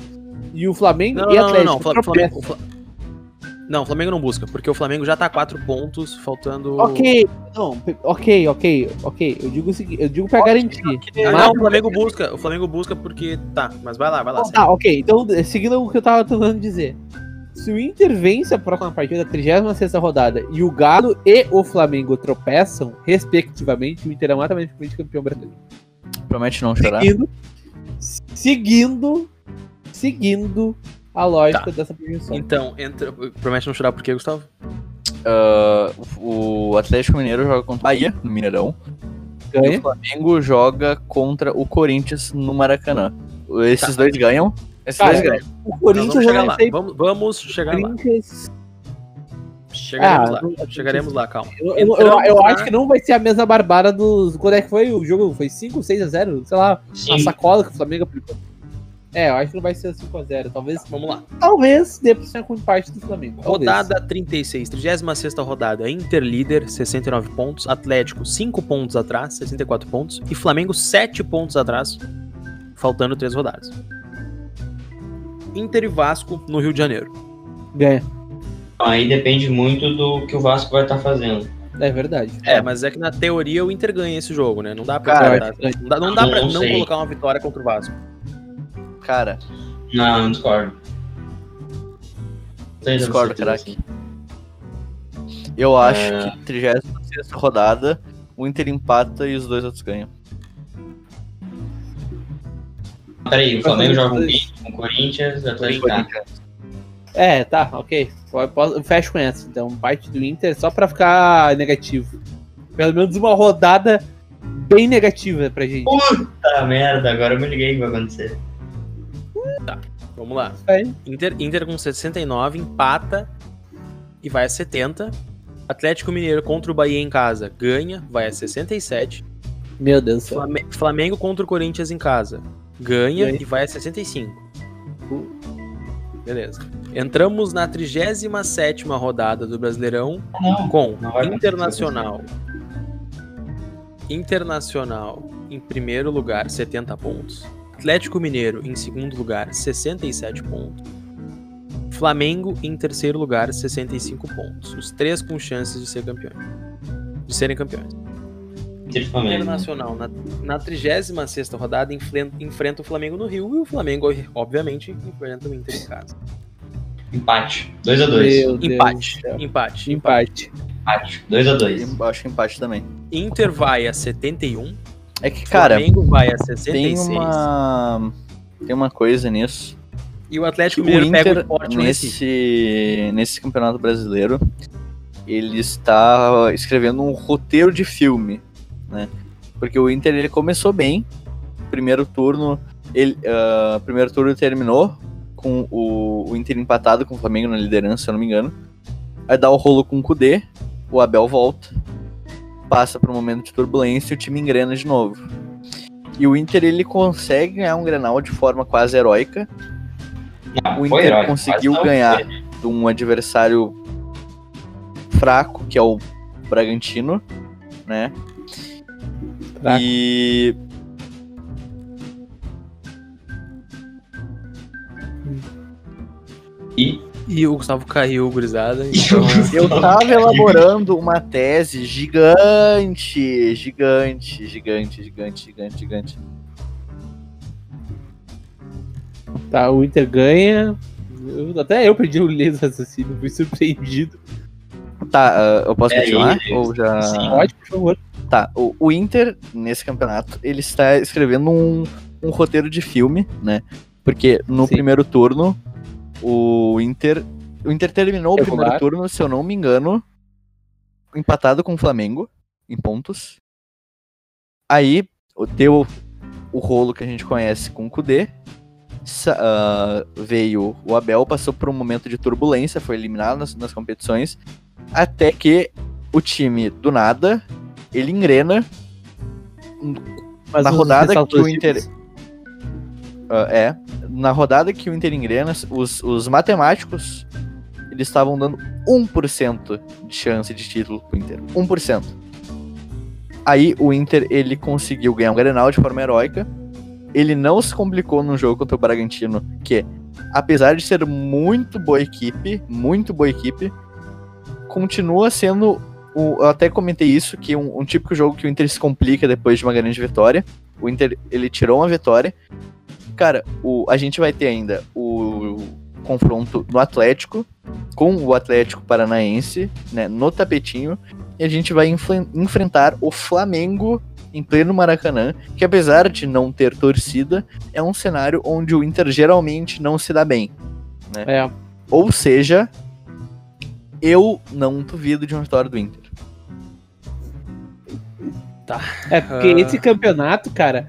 Speaker 2: e o Flamengo
Speaker 3: Não,
Speaker 2: e
Speaker 3: não, não,
Speaker 2: Atlético
Speaker 3: não.
Speaker 2: Tropeçam-
Speaker 3: Flamengo, o Fla- Não, o Flamengo não busca, porque o Flamengo já tá a 4 pontos, faltando.
Speaker 2: Ok, não, ok, ok, ok. Eu digo o seguinte, eu digo pra garantir.
Speaker 3: Ah, não, o Flamengo busca. O Flamengo busca porque. Tá, mas vai lá, vai lá.
Speaker 2: Ah, ok. Então, seguindo o que eu tava tentando dizer. Se o Inter vence a próxima partida da 36 rodada e o Galo e o Flamengo tropeçam, respectivamente, o Inter é automaticamente campeão brasileiro.
Speaker 4: Promete não chorar.
Speaker 2: Seguindo, seguindo, seguindo a lógica dessa projeção.
Speaker 3: Então, entra. Promete não chorar por quê, Gustavo?
Speaker 4: Ah, o Atlético Mineiro joga contra o Bahia, no Mineirão. E
Speaker 2: Ganha.
Speaker 4: o Flamengo joga contra o Corinthians no Maracanã. Esses dois ganham. Esses
Speaker 2: Cara,
Speaker 4: dois ganham.
Speaker 2: O Corinthians
Speaker 3: vamos chegar
Speaker 2: vai
Speaker 3: lá. Vamos, vamos chegar lá.
Speaker 2: Corinthians.
Speaker 3: Chegaremos
Speaker 2: Ah,
Speaker 3: lá.
Speaker 2: não-
Speaker 3: Chegaremos lá, calma.
Speaker 2: Eu, eu- eu- eu
Speaker 3: na-
Speaker 2: acho que não vai ser a mesma barbara dos. Quando é que foi o jogo? Foi 5, 6 a 0? Sei lá, a
Speaker 1: Sim.
Speaker 2: sacola que o Flamengo aplicou. É, eu acho que não vai ser 5 a 0 Talvez,
Speaker 3: Vamos lá.
Speaker 2: talvez dê pra ser com empate do Flamengo. Talvez.
Speaker 3: Rodada 36, 36 rodada. Inter líder, 69 pontos. Atlético, 5 pontos atrás, 64 pontos. E Flamengo, 7 pontos atrás, faltando 3 rodadas. Inter e Vasco no Rio de Janeiro.
Speaker 2: Ganha.
Speaker 1: Aí depende muito do que o Vasco vai estar fazendo.
Speaker 2: É verdade.
Speaker 3: É, mas é que na teoria o Inter ganha esse jogo, né? Não dá pra,
Speaker 4: Cara,
Speaker 3: colocar- não dá, não dá pra
Speaker 1: não
Speaker 3: não
Speaker 1: sei.
Speaker 3: colocar uma vitória contra o Vasco.
Speaker 4: Cara,
Speaker 1: Não, não discordo.
Speaker 4: Discordo, craque. eu acho
Speaker 1: É.
Speaker 4: que 36 rodada, o Inter empata e os dois outros ganham.
Speaker 1: Peraí, o Flamengo joga com quem? Com o Corinthians, o Atlético.
Speaker 2: É, tá, ok. Fecho com essa. Então, parte do Inter só pra ficar negativo. Pelo menos uma rodada bem negativa pra gente.
Speaker 1: Puta merda, agora eu me liguei o que vai acontecer.
Speaker 3: Vamos lá. Inter, Inter com 69, empata e vai a 70. Atlético Mineiro contra o Bahia em casa, ganha, vai a 67.
Speaker 2: Meu Deus do céu.
Speaker 3: Flame- Flamengo contra o Corinthians em casa, ganha
Speaker 2: Ganha.
Speaker 3: e vai a 65. Beleza. Entramos na 37ª rodada do Brasileirão
Speaker 1: Não,
Speaker 3: com
Speaker 1: Não
Speaker 3: Internacional. Internacional em primeiro lugar, 70 pontos. Atlético Mineiro em segundo lugar, 67 pontos. Flamengo em terceiro lugar, 65 pontos. Os três com chances de ser campeões. De serem campeões. Internacional na, na 36 rodada enfren- enfrenta o Flamengo no Rio e o Flamengo, obviamente, enfrenta o Inter em casa.
Speaker 1: Empate. 2x2.
Speaker 2: Meu Deus
Speaker 3: Empate, empate.
Speaker 2: Empate.
Speaker 1: Empate. 2x2.
Speaker 4: Eu acho empate também.
Speaker 3: Inter vai a 71,
Speaker 4: É que, cara,
Speaker 3: Flamengo vai a
Speaker 4: tem
Speaker 3: 66
Speaker 4: uma. Tem uma coisa nisso.
Speaker 3: e o Atlético
Speaker 4: O
Speaker 3: Mineiro pega o esporte
Speaker 4: nesse, nesse campeonato brasileiro, ele está escrevendo um roteiro de filme, né? Porque o Inter ele começou bem, primeiro turno, ele, ah, primeiro turno terminou com o, o Inter empatado com o Flamengo na liderança, se eu não me engano. Aí dá o rolo com o Kudê, o Abel volta, passa por um momento de turbulência e o time engrena de novo. E o Inter ele consegue ganhar um Grenal de forma quase heróica,
Speaker 1: Não,
Speaker 4: o Inter
Speaker 1: herói,
Speaker 4: conseguiu ganhar.
Speaker 1: foi.
Speaker 4: de um adversário fraco, que é o Bragantino, né?
Speaker 2: Fraco.
Speaker 4: E
Speaker 1: E
Speaker 3: E o Gustavo caiu, gurizada. Então,
Speaker 4: eu tava elaborando uma tese gigante, gigante, gigante, gigante, gigante, gigante.
Speaker 2: Tá, o Inter ganha. Eu- até eu perdi o do raciocínio, fui surpreendido.
Speaker 4: Tá, ah, eu posso
Speaker 1: É
Speaker 4: continuar?
Speaker 1: ele.
Speaker 4: Ou já.
Speaker 1: Sim.
Speaker 2: Pode, por favor.
Speaker 4: Tá, o, o Inter, nesse campeonato, ele está escrevendo um, um roteiro de filme, né? Porque no
Speaker 2: Sim.
Speaker 4: primeiro turno, o Inter. O Inter terminou o primeiro turno, se eu não me engano, empatado com o Flamengo, em pontos. Aí, o- deu o rolo que a gente conhece com o Kudê. Ah, veio o Abel, passou por um momento de turbulência, foi eliminado nas, nas competições. Até que o time, do nada, ele engrena
Speaker 2: Mas
Speaker 4: Na rodada que o Inter-. Ah, é. Na rodada que o Inter engrena, os, os matemáticos eles estavam dando 1% de chance de título pro Inter. 1%. Aí o Inter ele conseguiu ganhar um Grenal de forma heróica. Ele não se complicou no jogo contra o Bragantino, que apesar de ser muito boa equipe, muito boa equipe, continua sendo. Eu até comentei isso, que um, um típico jogo que o Inter se complica depois de uma grande vitória. O Inter ele tirou uma vitória. Cara, o, a gente vai ter ainda o, confronto no Atlético com o Atlético Paranaense, né, no tapetinho, e a gente vai enfrentar o Flamengo em pleno Maracanã, que apesar de não ter torcida, é um cenário onde o Inter geralmente não se dá bem. Né?
Speaker 2: É.
Speaker 4: Ou seja, eu não duvido de uma vitória do Inter.
Speaker 2: Tá. É porque uh... esse campeonato, cara,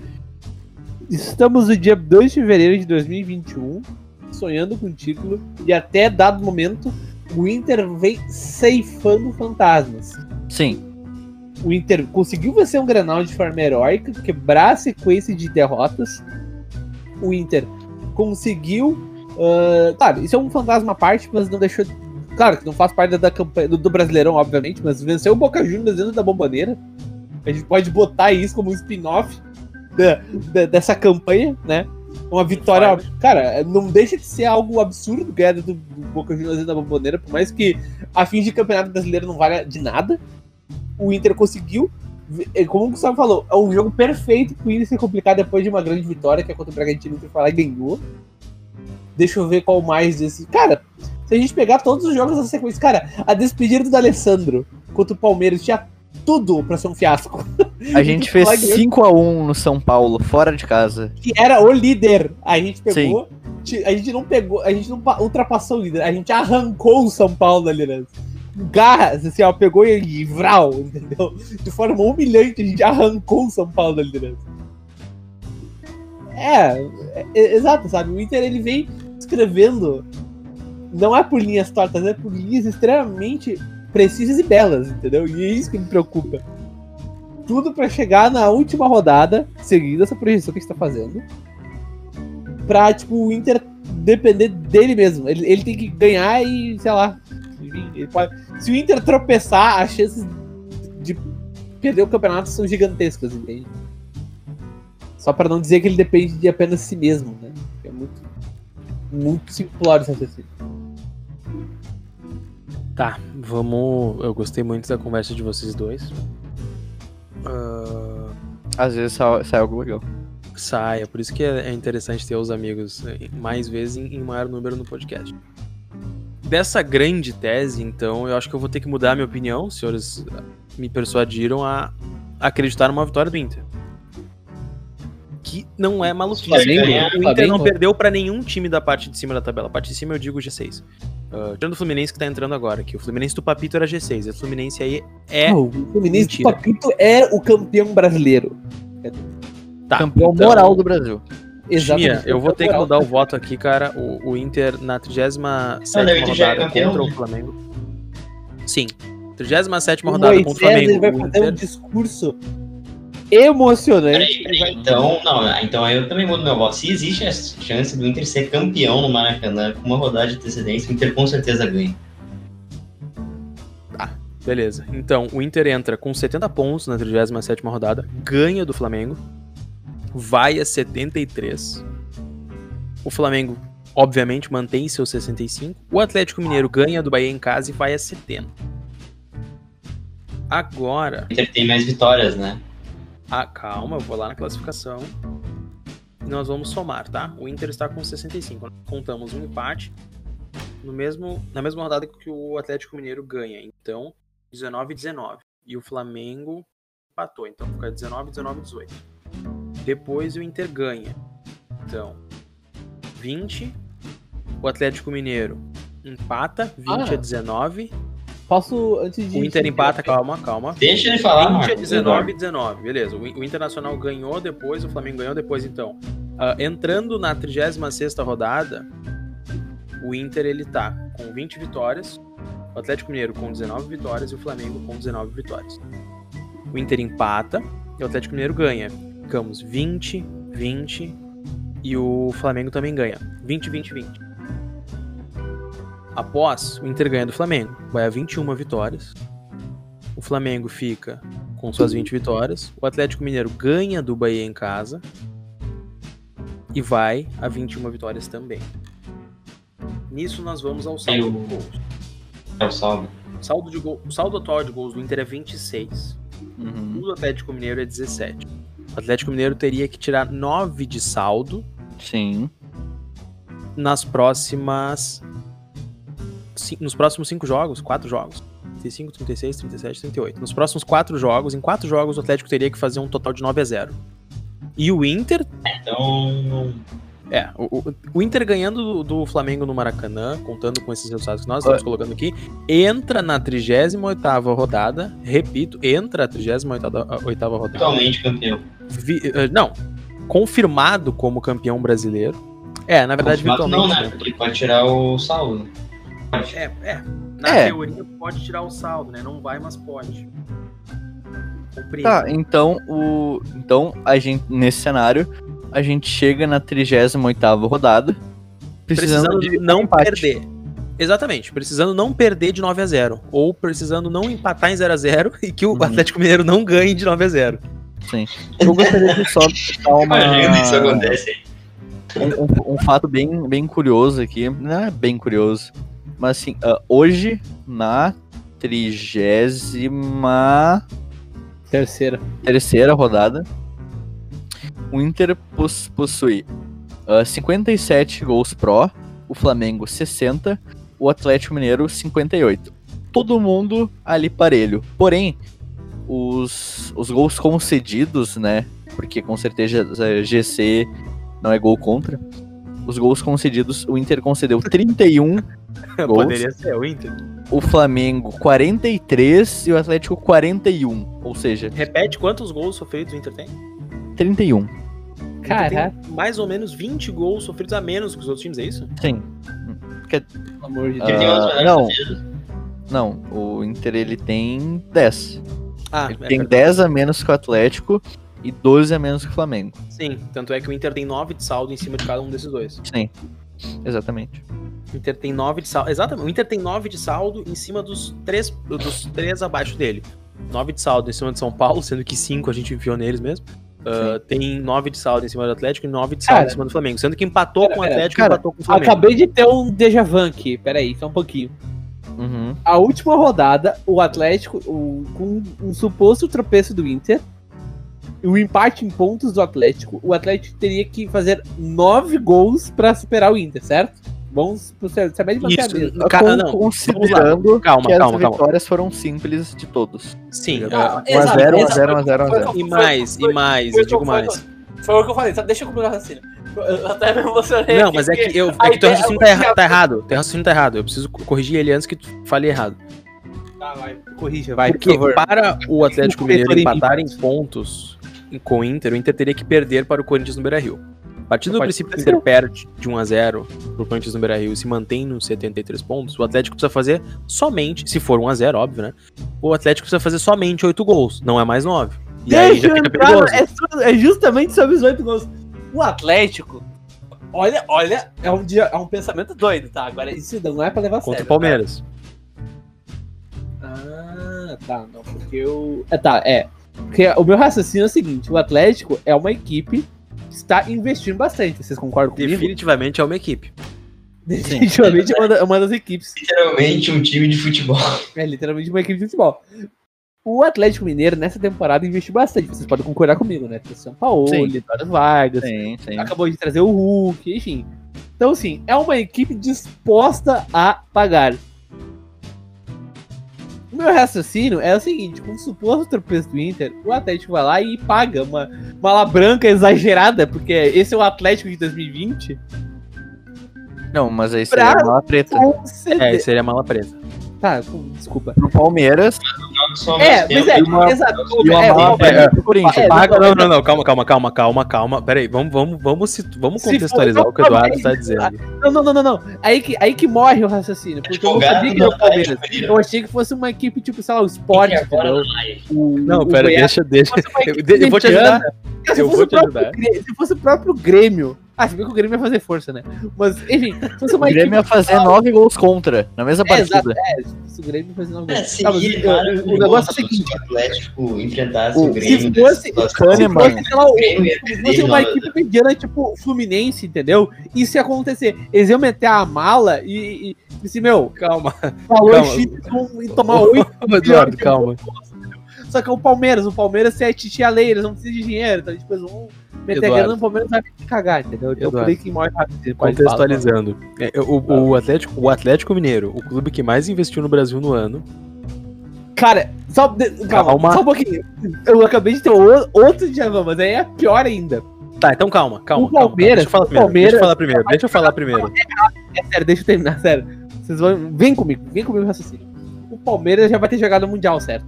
Speaker 2: estamos no dia 2 de fevereiro de 2021, sonhando com o título, e até dado momento, o Inter vem ceifando fantasmas.
Speaker 4: Sim
Speaker 2: o Inter conseguiu vencer um Grenal de forma heróica, quebrar a sequência de derrotas. O Inter conseguiu. Uh, claro, isso é um fantasma à parte, mas não deixou. Claro que não faz parte da campanha do, do Brasileirão, obviamente, mas venceu o Boca Juniors dentro da bomboneira. A gente pode botar isso como um spin-off dessa campanha, né? Uma vitória. Cara, não deixa de ser algo absurdo ganhar do, do Boca Juniors dentro da bomboneira, por mais que a fim de campeonato brasileiro não valha de nada o Inter conseguiu. Como o Gustavo falou, é um jogo perfeito pro Inter se complicar depois de uma grande vitória, que é contra o Bragantino, que foi lá e ganhou. Deixa eu ver qual mais desse. Cara, se a gente pegar todos os jogos da sequência, cara, a despedida do Alessandro contra o Palmeiras tinha tudo pra ser um fiasco.
Speaker 4: A gente fez 5x1 no São Paulo, fora de casa.
Speaker 2: Que era o líder. A gente pegou. Sim. A gente não pegou, a gente não ultrapassou o líder, a gente arrancou o São Paulo da liderança garras, assim, ó, pegou e vral, entendeu? De forma humilhante, a gente arrancou o São Paulo da liderança. É, é, é, exato, sabe? O Inter ele vem escrevendo, não é por linhas tortas, é por linhas extremamente precisas e belas, entendeu? E é isso que me preocupa. Tudo para chegar na última rodada, seguindo essa projeção que a gente tá fazendo, pra, tipo, o Inter depender dele mesmo. Ele, ele tem que ganhar e, sei lá, Pode... Se o Inter tropeçar, as chances de perder o campeonato são gigantescas, entende? Só para não dizer que ele depende de apenas si mesmo, né? É muito, muito simplório esse raciocínio.
Speaker 3: Tá, vamos. Eu gostei muito da conversa de vocês dois.
Speaker 4: Uh... Às vezes sai, sai algo legal.
Speaker 3: Sai, é por isso que é, é interessante ter os amigos eh, mais vezes em, em maior número no podcast dessa grande tese, então, eu acho que eu vou ter que mudar a minha opinião. Os senhores me persuadiram a acreditar numa vitória do Inter. Que não é maluquice. O Inter não perdeu para nenhum time da parte de cima da tabela. A parte de cima eu digo G6. Uh, tirando o Fluminense que tá entrando agora, que o Fluminense do Papito era G6. O Fluminense aí é.
Speaker 2: Não, o Fluminense mentira. do Papito é o campeão brasileiro.
Speaker 4: Tá, campeão então... moral do Brasil.
Speaker 3: Exatamente. eu vou ter que mudar o voto aqui, cara. O, o Inter na 37 rodada contra o Flamengo. Sim. 37 rodada Moisés, contra o Flamengo.
Speaker 2: Ele vai fazer um discurso emocionante.
Speaker 1: Peraí, peraí. Então, não, então eu também mudo meu voto. Se existe a chance do Inter ser campeão no Maracanã com uma rodada de antecedência, o Inter com certeza ganha.
Speaker 3: Tá, beleza. Então, o Inter entra com 70 pontos na 37 rodada, ganha do Flamengo vai a 73. O Flamengo, obviamente, mantém seus 65. O Atlético Mineiro ganha do Bahia em casa e vai a 70. Agora.
Speaker 1: O Inter tem mais vitórias, né?
Speaker 3: Ah, calma, eu vou lá na classificação. E nós vamos somar, tá? O Inter está com 65. Contamos um empate no mesmo, na mesma rodada que o Atlético Mineiro ganha. Então, 19 e 19. E o Flamengo empatou. Então fica 19, 19 e 18. Depois o Inter ganha. Então, 20. O Atlético Mineiro empata, 20 ah, a 19.
Speaker 2: Posso, antes de.
Speaker 3: O Inter empata, calma, calma.
Speaker 1: Deixa ele falar,
Speaker 3: 20 Marcos, a 19 e 19, beleza. O, Internacional ganhou depois, o Flamengo ganhou depois, então. Uh, entrando na 36 rodada, o Inter ele tá com 20 vitórias, o Atlético Mineiro com 19 vitórias e o Flamengo com 19 vitórias. O Inter empata e o Atlético Mineiro ganha ficamos 20, 20 e o Flamengo também ganha. 20, 20, 20. Após, o Inter ganha do Flamengo, vai a 21 vitórias. O Flamengo fica com suas 20 vitórias. O Atlético Mineiro ganha do Bahia em casa e vai a 21 vitórias também. Nisso nós vamos ao saldo
Speaker 1: o-
Speaker 3: de gols.
Speaker 1: É o saldo.
Speaker 3: O saldo, de gol, o saldo atual de gols do Inter é 26.
Speaker 4: Uhum.
Speaker 3: O do Atlético Mineiro é 17. O Atlético Mineiro teria que tirar 9 de saldo
Speaker 4: Sim.
Speaker 3: nas próximas. Nos próximos 5 jogos, 4 jogos. 35, 36, 37, 38. Nos próximos 4 jogos, em 4 jogos, o Atlético teria que fazer um total de 9 a 0. E o Inter
Speaker 1: Então.
Speaker 3: É, o, o- Inter ganhando do, do Flamengo no Maracanã, contando com esses resultados que nós estamos colocando aqui, entra na 38ª rodada, repito, entra a 38ª rodada.
Speaker 1: Totalmente campeão.
Speaker 3: Vi- eh, não, confirmado como campeão brasileiro. É, na verdade,
Speaker 1: Confirmado não,
Speaker 3: virtualmente.
Speaker 1: né? Porque pode tirar o saldo. Pode.
Speaker 3: É, é. Na
Speaker 4: É.
Speaker 3: teoria pode tirar o saldo, né? Não vai, mas pode. Compreendo.
Speaker 4: Tá, então o. Então, a gente, nesse cenário, a gente chega na 38 rodada. Precisando,
Speaker 3: precisando
Speaker 4: de
Speaker 3: não
Speaker 4: empate.
Speaker 3: perder. Exatamente, precisando não perder de 9 a 0 ou precisando não empatar em 0 a 0 e que o
Speaker 4: Uhum.
Speaker 3: Atlético Mineiro não ganhe de 9 a 0.
Speaker 4: Eu gostaria de só dar uma.
Speaker 1: Imagina isso acontece.
Speaker 4: um, um- um fato bem, bem curioso aqui. Não é bem curioso. Mas assim, ah, hoje, na trigésima
Speaker 2: Terceira.
Speaker 4: terceira rodada, o Inter pos- possui ah, 57 gols pró, o Flamengo 60, o Atlético Mineiro 58. Todo mundo ali parelho. Porém, os, os gols concedidos, né? Porque com certeza GC não é gol contra. Os gols concedidos, o Inter concedeu 31, Gols.
Speaker 3: Poderia ser o Inter.
Speaker 4: o Flamengo 43 e o Atlético 41. Ou seja,
Speaker 3: Repete quantos gols sofridos o Inter tem?
Speaker 4: 31.
Speaker 3: O Inter
Speaker 2: Caraca,
Speaker 3: tem mais ou menos 20 gols sofridos a menos que os outros times, é isso?
Speaker 4: Sim.
Speaker 2: pelo amor de
Speaker 4: Ah,
Speaker 2: Deus.
Speaker 1: Ele tem umas melhores
Speaker 4: não. Não, o Inter ele tem 10.
Speaker 3: Ah,
Speaker 4: Ele
Speaker 3: é
Speaker 4: tem
Speaker 3: verdade.
Speaker 4: 10 a menos que o Atlético e 12 a menos que o Flamengo.
Speaker 3: Sim, tanto é que o Inter tem 9 de saldo em cima de cada um desses dois.
Speaker 4: Sim. Exatamente.
Speaker 3: O Inter tem 9 de saldo. Exatamente, o Inter tem 9 de saldo em cima dos três, dos três abaixo dele. 9 de saldo em cima de São Paulo, sendo que 5 a gente enfiou neles mesmo. Ah, tem 9 de saldo em cima do Atlético e 9 de saldo
Speaker 2: Cara,
Speaker 3: em cima do Flamengo. Sendo que empatou
Speaker 2: pera,
Speaker 3: com o
Speaker 2: pera,
Speaker 3: Atlético
Speaker 4: cara,
Speaker 3: e empatou com o Flamengo.
Speaker 2: Acabei de ter um déjà vu aqui. Peraí, só um pouquinho.
Speaker 4: Uhum.
Speaker 2: A última rodada, o Atlético, o- com um suposto tropeço do Inter, o empate em pontos do Atlético, o Atlético teria que fazer nove gols pra superar o Inter, certo? Vamos pro cer- saber de manter a mesma.
Speaker 3: Ca-
Speaker 4: Com-
Speaker 3: não,
Speaker 4: considerando
Speaker 3: Calma,
Speaker 4: que as
Speaker 3: calma, calma.
Speaker 4: vitórias foram simples de todos.
Speaker 3: Sim,
Speaker 2: Ah,
Speaker 3: ah,
Speaker 4: 1 a
Speaker 2: exato,
Speaker 4: 0, 1 a
Speaker 2: exato.
Speaker 4: 0, 1 a 0, 1 a 0.
Speaker 3: e mais, e mais,
Speaker 2: foi-
Speaker 3: eu digo
Speaker 2: foi-
Speaker 3: mais.
Speaker 2: Foi o que eu falei, deixa eu comigo o raciocínio. Eu até me emocionei.
Speaker 3: Não,
Speaker 2: aqui,
Speaker 3: mas é que, eu,
Speaker 2: a
Speaker 3: é que teu raciocínio tá, erra- tá errado. Teu raciocínio tá errado. Eu preciso co- corrigir ele antes que tu fale errado.
Speaker 2: Tá, vai, corrija, vai, por
Speaker 3: Porque
Speaker 2: favor.
Speaker 3: para o Atlético
Speaker 2: O
Speaker 3: Mineiro empatar em pontos com o Inter, o Inter teria que perder para o Corinthians no Beira-Rio. A partir do princípio que o. Inter perde de 1 a 0 pro Corinthians no Beira-Rio e se mantém nos 73 pontos, o Atlético precisa fazer somente, se for 1 a 0 óbvio, né? O Atlético precisa fazer somente 8 gols, não é mais 9. E aí
Speaker 2: Deixa
Speaker 3: já
Speaker 2: eu
Speaker 3: fica perigoso.
Speaker 2: é, é justamente sobre os oito gols. O Atlético, olha, olha, é um, dia, é um pensamento doido, tá? Agora, isso não é pra levar a
Speaker 3: Contra
Speaker 2: sério.
Speaker 3: o Palmeiras.
Speaker 2: tá? Ah, tá, não, porque eu... É, tá, é. Porque o meu raciocínio é o seguinte, o Atlético é uma equipe que está investindo bastante, vocês concordam comigo?
Speaker 3: Definitivamente é uma equipe.
Speaker 2: Definitivamente é uma, da- uma das equipes.
Speaker 1: Literalmente um time de futebol.
Speaker 2: É literalmente uma equipe de futebol. O Atlético Mineiro, nessa temporada, investiu bastante. Vocês podem concordar comigo, né? Tem São Paulo. Eduardo Vargas,
Speaker 4: Sim, sim.
Speaker 2: acabou de trazer o Hulk, enfim. Então, assim, é uma equipe disposta a pagar. Meu raciocínio é o seguinte: com o suposto tropeço do Inter, o Atlético vai lá e paga uma mala branca exagerada, porque esse é o Atlético de 2020,
Speaker 4: Não, mas aí
Speaker 2: Pra-
Speaker 4: seria uma treta.
Speaker 2: conceder.
Speaker 3: É, seria mala preta.
Speaker 2: Tá, desculpa.
Speaker 4: Pro Palmeiras
Speaker 2: É,
Speaker 1: mesmo
Speaker 2: mas é,
Speaker 1: tempo.
Speaker 4: uma-
Speaker 2: exato.
Speaker 4: uma
Speaker 2: é, é,
Speaker 4: Corinthians.
Speaker 2: é,
Speaker 3: Paga,
Speaker 2: não,
Speaker 3: não, não, calma, calma, calma, calma, calma. Pera aí, vamos, vamos, vamos, se- vamos
Speaker 2: Se
Speaker 3: contextualizar
Speaker 2: for-
Speaker 3: o que o Eduardo está dizendo.
Speaker 2: Não, não, não, não, não. Aí que, aí que morre o raciocínio. Porque eu não sabia que era o Palmeiras. Eu achei que fosse uma equipe, tipo, sei lá, o Sport,
Speaker 3: Não,
Speaker 2: o
Speaker 3: pera,
Speaker 2: Goiás.
Speaker 3: deixa, deixa. Eu, vou te ajudar.
Speaker 2: Se fosse o próprio Grêmio Ah, se bem que o Grêmio ia fazer força, né? Mas, enfim, se fosse
Speaker 4: O Grêmio ia fazer nove gols contra na mesma
Speaker 2: É,
Speaker 4: partida.
Speaker 2: é, se o Grêmio fazer nove
Speaker 1: É,
Speaker 2: gols.
Speaker 1: seria
Speaker 2: Tá, mas,
Speaker 1: maravilhoso
Speaker 2: o, o negócio é o
Speaker 1: se
Speaker 2: seguinte,
Speaker 1: o Atlético enfrentasse
Speaker 2: o-
Speaker 1: o Grêmio.
Speaker 2: se fosse,
Speaker 1: situação.
Speaker 2: se fosse, sei lá, o-
Speaker 1: Grêmio ia
Speaker 2: se fosse
Speaker 1: perder
Speaker 2: uma equipe mediana, tipo Fluminense, entendeu? Isso ia acontecer. Eles iam meter a mala e, e, e assim, meu,
Speaker 3: Calma.
Speaker 2: falou
Speaker 3: Calma.
Speaker 2: X e tomar oito.
Speaker 3: Eduardo, calma.
Speaker 2: Só que é o Palmeiras, o Palmeiras se é titi a lei, eles não precisam de dinheiro, então tipo, eles vão meter a
Speaker 3: Eduardo.
Speaker 2: grana no Palmeiras vai cagar, entendeu?
Speaker 3: Eduardo.
Speaker 2: por aí que morre rápido. pode falar.
Speaker 3: Contextualizando. É, o, o, Atlético, o Atlético Mineiro, o clube que mais investiu no Brasil no ano.
Speaker 2: Cara, só, calma,
Speaker 3: Calma.
Speaker 2: só um pouquinho. Eu acabei de ter outro Djavan, mas aí é pior ainda.
Speaker 3: Tá, então calma, calma.
Speaker 2: O
Speaker 3: calma,
Speaker 2: Palmeiras-
Speaker 3: Deixa eu falar
Speaker 2: o
Speaker 3: primeiro.
Speaker 2: Palmeiras-
Speaker 3: Deixa eu falar primeiro. Deixa eu falar primeiro.
Speaker 2: É sério, deixa eu terminar, sério. Vocês vão. Vem comigo, vem comigo o raciocínio. O Palmeiras já vai ter jogado o Mundial, certo?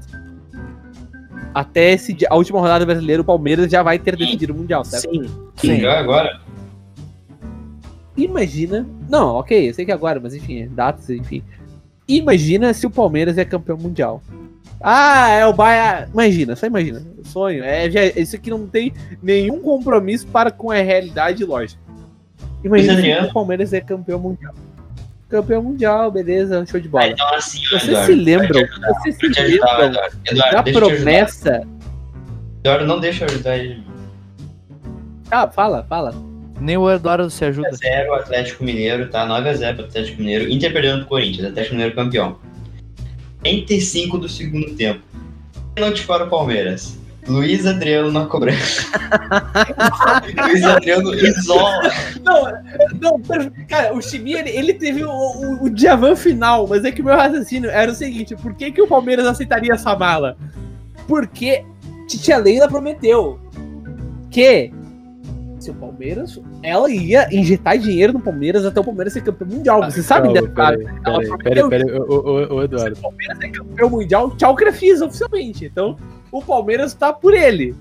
Speaker 2: Até esse a última rodada brasileira, o Palmeiras já vai ter decidido o Mundial, certo?
Speaker 3: Sim.
Speaker 4: Sim.
Speaker 1: Já agora?
Speaker 2: Imagina. Não, ok, eu sei que agora, mas enfim, datas, enfim. Imagina se o Palmeiras é campeão mundial. Ah, é o Bahia. Imagina, só imagina. Sonho. É, já, isso aqui não tem nenhum compromisso para com a realidade lógica. Imagina se o Palmeiras é campeão mundial. Campeão mundial, beleza, show de bola.
Speaker 1: então assim,
Speaker 2: Vocês
Speaker 1: Eduardo,
Speaker 2: se lembram? Vocês se
Speaker 1: ajudar,
Speaker 2: lembram
Speaker 1: Eduardo. Eduardo,
Speaker 2: da promessa.
Speaker 1: Eduardo, não deixa eu ajudar ele.
Speaker 2: Ah, fala, fala.
Speaker 4: Nem o Eduardo se ajuda.
Speaker 1: 9x0 Atlético Mineiro, tá? 9x0 pro Atlético Mineiro. Inter perdendo pro Corinthians, Atlético Mineiro campeão. 45 do segundo tempo. Pênalti para o Palmeiras. Luiz Adriano na cobrança. Luiz Adriano isola.
Speaker 2: Não, não, cara, o Chimi, ele, ele teve o, o, o Djavan final, mas é que o meu raciocínio era o seguinte, por que, que o Palmeiras aceitaria essa mala? Porque Titia Leila prometeu que se o Palmeiras, ela ia injetar dinheiro no Palmeiras até o Palmeiras ser campeão mundial. Você sabe
Speaker 3: Calma,
Speaker 2: dessa cara?
Speaker 3: Peraí, peraí, peraí, peraí, ô, ô, ô, Eduardo.
Speaker 2: Se o Palmeiras é campeão mundial, tchau Crefisa, oficialmente. Então, o Palmeiras tá por ele.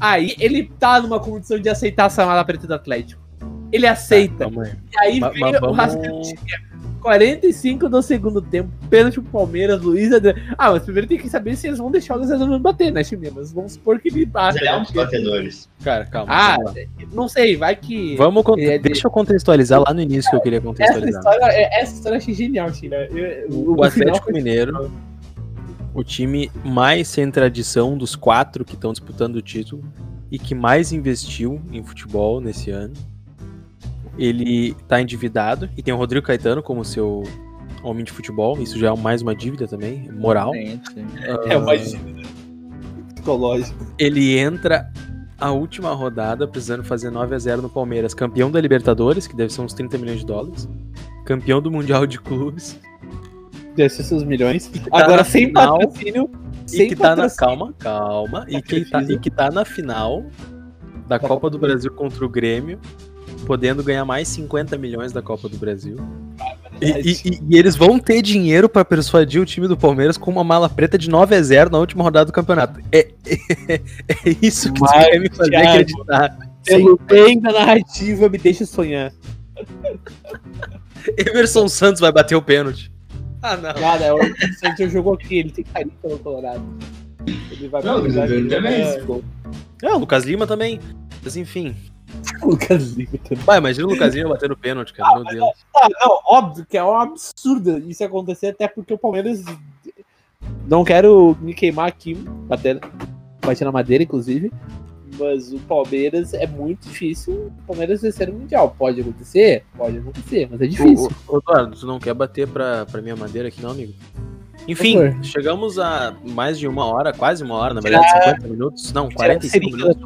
Speaker 2: Aí, ele tá numa condição de aceitar essa mala preta do Atlético. Ele aceita.
Speaker 3: Aí.
Speaker 2: E aí
Speaker 3: Ma-
Speaker 2: vem
Speaker 3: mas
Speaker 2: o raciocínio. 45 do segundo tempo, pênalti pro Palmeiras, Luiz Adriano. Ah, mas primeiro tem que saber se eles vão deixar o Luiz Adriano bater, né, Chimia? Mas vamos supor que ele.
Speaker 1: Mas ele é
Speaker 2: né?
Speaker 1: um dos batedores.
Speaker 3: Cara, calma.
Speaker 2: Ah, não sei, vai que.
Speaker 3: Vamos con-
Speaker 2: é de-
Speaker 3: Deixa eu contextualizar lá no início que eu queria
Speaker 2: Essa
Speaker 3: contextualizar.
Speaker 2: história, é- essa história eu achei genial. Eu-
Speaker 3: O,
Speaker 2: o
Speaker 3: Atlético
Speaker 2: foi-
Speaker 3: Mineiro, o time mais sem tradição dos quatro que estão disputando o título e que mais investiu em futebol nesse ano. Ele tá endividado e tem o Rodrigo Caetano como seu homem de futebol. Isso já é mais uma dívida também, moral.
Speaker 4: Sim, sim.
Speaker 2: É mais psicológico.
Speaker 3: Ele entra a última rodada precisando fazer 9 a 0 no Palmeiras, campeão da Libertadores, que deve ser uns 30 milhões de dólares. Campeão do Mundial de Clubes.
Speaker 2: Deve ser seus milhões.
Speaker 3: tá
Speaker 2: Agora sem
Speaker 3: final,
Speaker 2: patrocínio.
Speaker 3: E
Speaker 2: Sem
Speaker 3: que tá na.
Speaker 2: patrocínio.
Speaker 3: Calma, calma. E que, tá, e que tá na final da Copa do Brasil contra o Grêmio, podendo ganhar mais 50 milhões da Copa do Brasil. E, e- e- e eles vão ter dinheiro pra persuadir o time do Palmeiras com uma mala preta de 9 a 0 na última rodada do campeonato. É, é, é isso que
Speaker 2: Mas,
Speaker 3: quer me fazer
Speaker 2: Thiago,
Speaker 3: acreditar.
Speaker 2: Pelo bem da narrativa, me deixa sonhar.
Speaker 3: Emerson Santos vai bater o pênalti. Ah, não.
Speaker 2: Cara, é o Santos jogou aqui, ele tem carinho pelo Colorado. Ele vai
Speaker 1: Não, Luiz Adriano também.
Speaker 2: É.
Speaker 3: É, o Lucas Lima também. Mas enfim.
Speaker 2: Lucas Lima também.
Speaker 3: Vai, imagina o Lucas Lima batendo pênalti, cara. Meu Deus.
Speaker 2: Ah, não, óbvio que é um absurdo isso acontecer, até porque o Palmeiras. Não quero me queimar aqui, bater, bater na madeira, inclusive. Mas o Palmeiras é muito difícil. O Palmeiras vencer o Mundial. Pode acontecer? Pode acontecer, mas é difícil.
Speaker 3: Ô, Eduardo, tu não quer bater pra, pra minha madeira aqui, não, amigo? Enfim, chegamos a mais de uma hora, quase uma hora, na verdade, 50 minutos. Não, 45 minutos.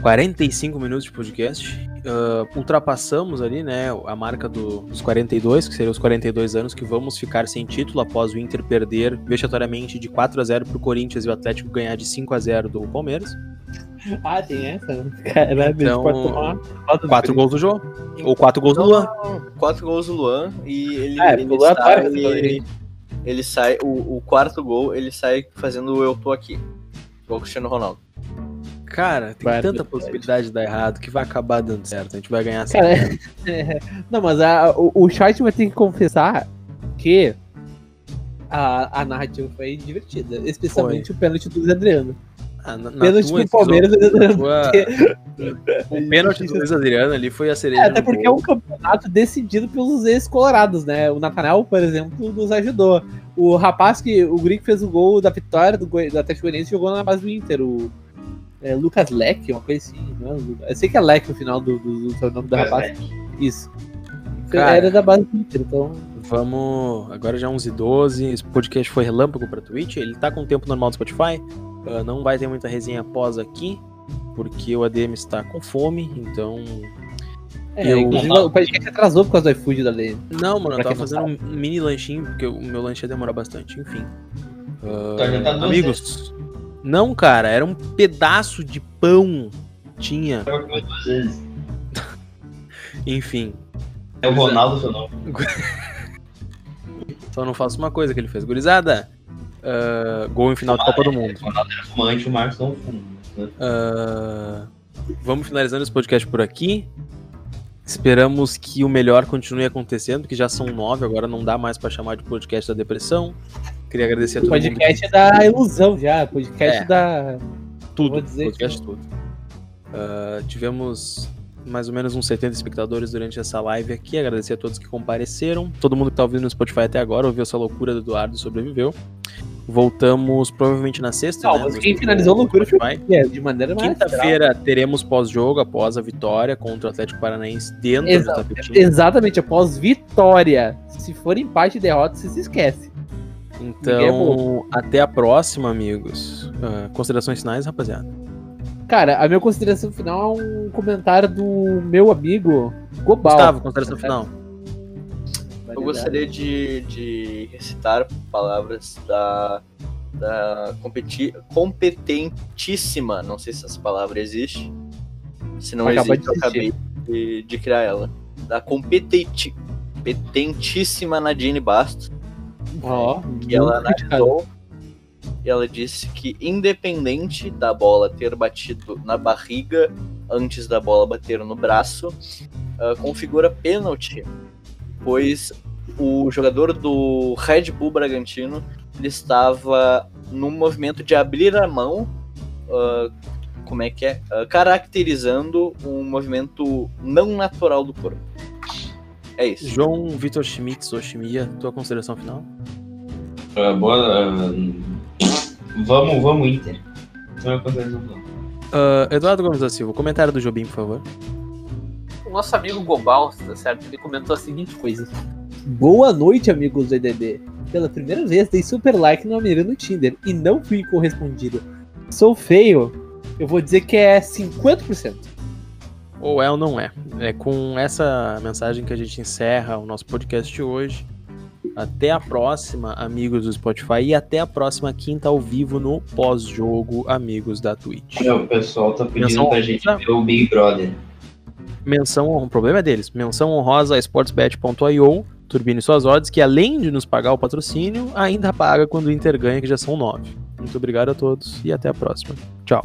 Speaker 3: 45 minutos de podcast. Ah, ultrapassamos ali, né, a marca do- dos 42, que seriam os 42 anos, que vamos ficar sem título após o Inter perder vexatoriamente de 4 a 0 pro Corinthians e o Atlético ganhar de 5 a 0 do Palmeiras.
Speaker 2: Ah, tem essa? Caralho,
Speaker 3: Então,
Speaker 2: pode tomar uma
Speaker 3: Quatro gols do jogo. Ou quatro gols do Luan.
Speaker 4: Quatro gols do Luan e ele,
Speaker 2: É,
Speaker 4: ele
Speaker 2: o Luan
Speaker 4: sai, ele, ele sai o, o quarto gol, ele sai fazendo o eu tô aqui. O Cristiano Ronaldo.
Speaker 3: Cara, tem
Speaker 2: Vai,
Speaker 3: tanta possibilidade de dar errado que vai acabar dando certo. A gente vai ganhar
Speaker 2: Cara,
Speaker 3: sempre.
Speaker 2: é- não, mas a- o, o chat vai ter que confessar que a, a narrativa foi divertida. Especialmente o pênalti do Luiz Adriano.
Speaker 3: Ah, na, na
Speaker 2: Pênalti
Speaker 3: tua, então,
Speaker 2: Palmeiras.
Speaker 3: tua- o pênalti do Luiz Adriano ali foi a cereja.
Speaker 2: É, até porque é
Speaker 3: bolo.
Speaker 2: um campeonato decidido pelos ex-colorados, né? O Nathanael, por exemplo, nos ajudou. O rapaz que. O que fez o gol da vitória do, do Atlético jogou na base do Inter. O é, Lucas Leque, uma coisa assim. Não é? Lu- Eu sei que é Leque no final do, do, do nome do rapaz. Isso.
Speaker 3: Cara.
Speaker 2: Era da base do Inter, então.
Speaker 3: Vamos. Agora já 11h12. Esse podcast foi relâmpago pra Twitch. Ele tá com o tempo normal do Spotify. Ah, não vai ter muita resenha após aqui. Porque o ADM está com fome. Então.
Speaker 2: É,
Speaker 3: Eu-
Speaker 2: o podcast atrasou por causa do iFood da lei.
Speaker 3: Não, mano, eu
Speaker 2: Pra
Speaker 3: tava
Speaker 2: quem não
Speaker 3: fazendo um mini lanchinho. Porque o meu lanche ia demorar bastante. Enfim.
Speaker 1: Duas
Speaker 3: amigos. Não, cara. Era um pedaço de pão. Tinha. Enfim.
Speaker 1: É o Ronaldo seu nome.
Speaker 3: Só não faço uma coisa que ele fez. Gurizada. ah, gol em final de Copa do Mundo.
Speaker 1: O Ronaldo era fumante, o Marcos não fuma.
Speaker 3: Ah, vamos finalizando esse podcast por aqui. Esperamos que o melhor continue acontecendo, porque já são nove, agora não dá mais pra chamar de podcast da depressão. Queria agradecer a todo mundo.
Speaker 2: Podcast da ilusão já. Podcast
Speaker 3: É.
Speaker 2: da.
Speaker 3: Tudo,
Speaker 2: dizer
Speaker 3: podcast tudo. Ah, tivemos mais ou menos uns 70 espectadores durante essa live aqui. Agradecer a todos que compareceram. Todo mundo que tá ouvindo no Spotify até agora ouviu essa loucura do Eduardo e sobreviveu. Voltamos provavelmente na sexta.
Speaker 2: Não,
Speaker 3: né,
Speaker 2: mas quem finalizou a loucura foi. É, de maneira mais.
Speaker 3: Quinta-feira teremos pós-jogo após a vitória contra o Atlético Paranaense dentro
Speaker 2: Exa-
Speaker 3: do.
Speaker 2: Exatamente, após vitória. Se for empate e derrota, você se esquece. É
Speaker 3: Então, até a próxima, amigos. Ah, considerações finais, rapaziada.
Speaker 2: Cara, a minha consideração final é um comentário do meu amigo Gobal.
Speaker 3: Gustavo, consideração final.
Speaker 4: Eu gostaria de, de recitar palavras da, da competi competentíssima, não sei se essa palavra existe. Se não
Speaker 2: Acabou
Speaker 4: existe, eu
Speaker 2: de
Speaker 4: acabei de, de criar ela. Da competenti, competentíssima Nadine Bastos,
Speaker 2: Ó,
Speaker 4: que ela analisou e ela disse que independente da bola ter batido na barriga antes da bola bater no braço, ah, configura pênalti, pois o jogador do Red Bull Bragantino ele estava no movimento de abrir a mão, ah, como é que é, Ah, caracterizando um movimento não natural do corpo. É isso.
Speaker 3: João Vitor Schmitz, Oshimia, tua consideração final?
Speaker 1: Ah, boa. ah, vamos, vamos, Inter. Não é consideração final.
Speaker 3: Ah, Eduardo Gomes da Silva, comentário do Jobim, por favor.
Speaker 2: O nosso amigo Gobal, tá certo? Ele comentou a seguinte coisa. Boa noite, amigos do EDD. Pela primeira vez dei super like no Almeida no Tinder e não fui correspondido. Sou feio. Eu vou dizer que é 50%.
Speaker 3: Ou é ou não é. É com essa mensagem que a gente encerra o nosso podcast de hoje. Até a próxima, amigos do Spotify, e até a próxima quinta ao vivo no pós-jogo, amigos da Twitch.
Speaker 1: O pessoal tá pedindo
Speaker 3: Menção
Speaker 1: pra gente ver o Big Brother.
Speaker 3: Menção, o problema é deles. Menção honrosa a sportsbet.io, turbine suas odds, que além de nos pagar o patrocínio, ainda paga quando o Inter ganha, que já são nove. Muito obrigado a todos e até a próxima. Tchau.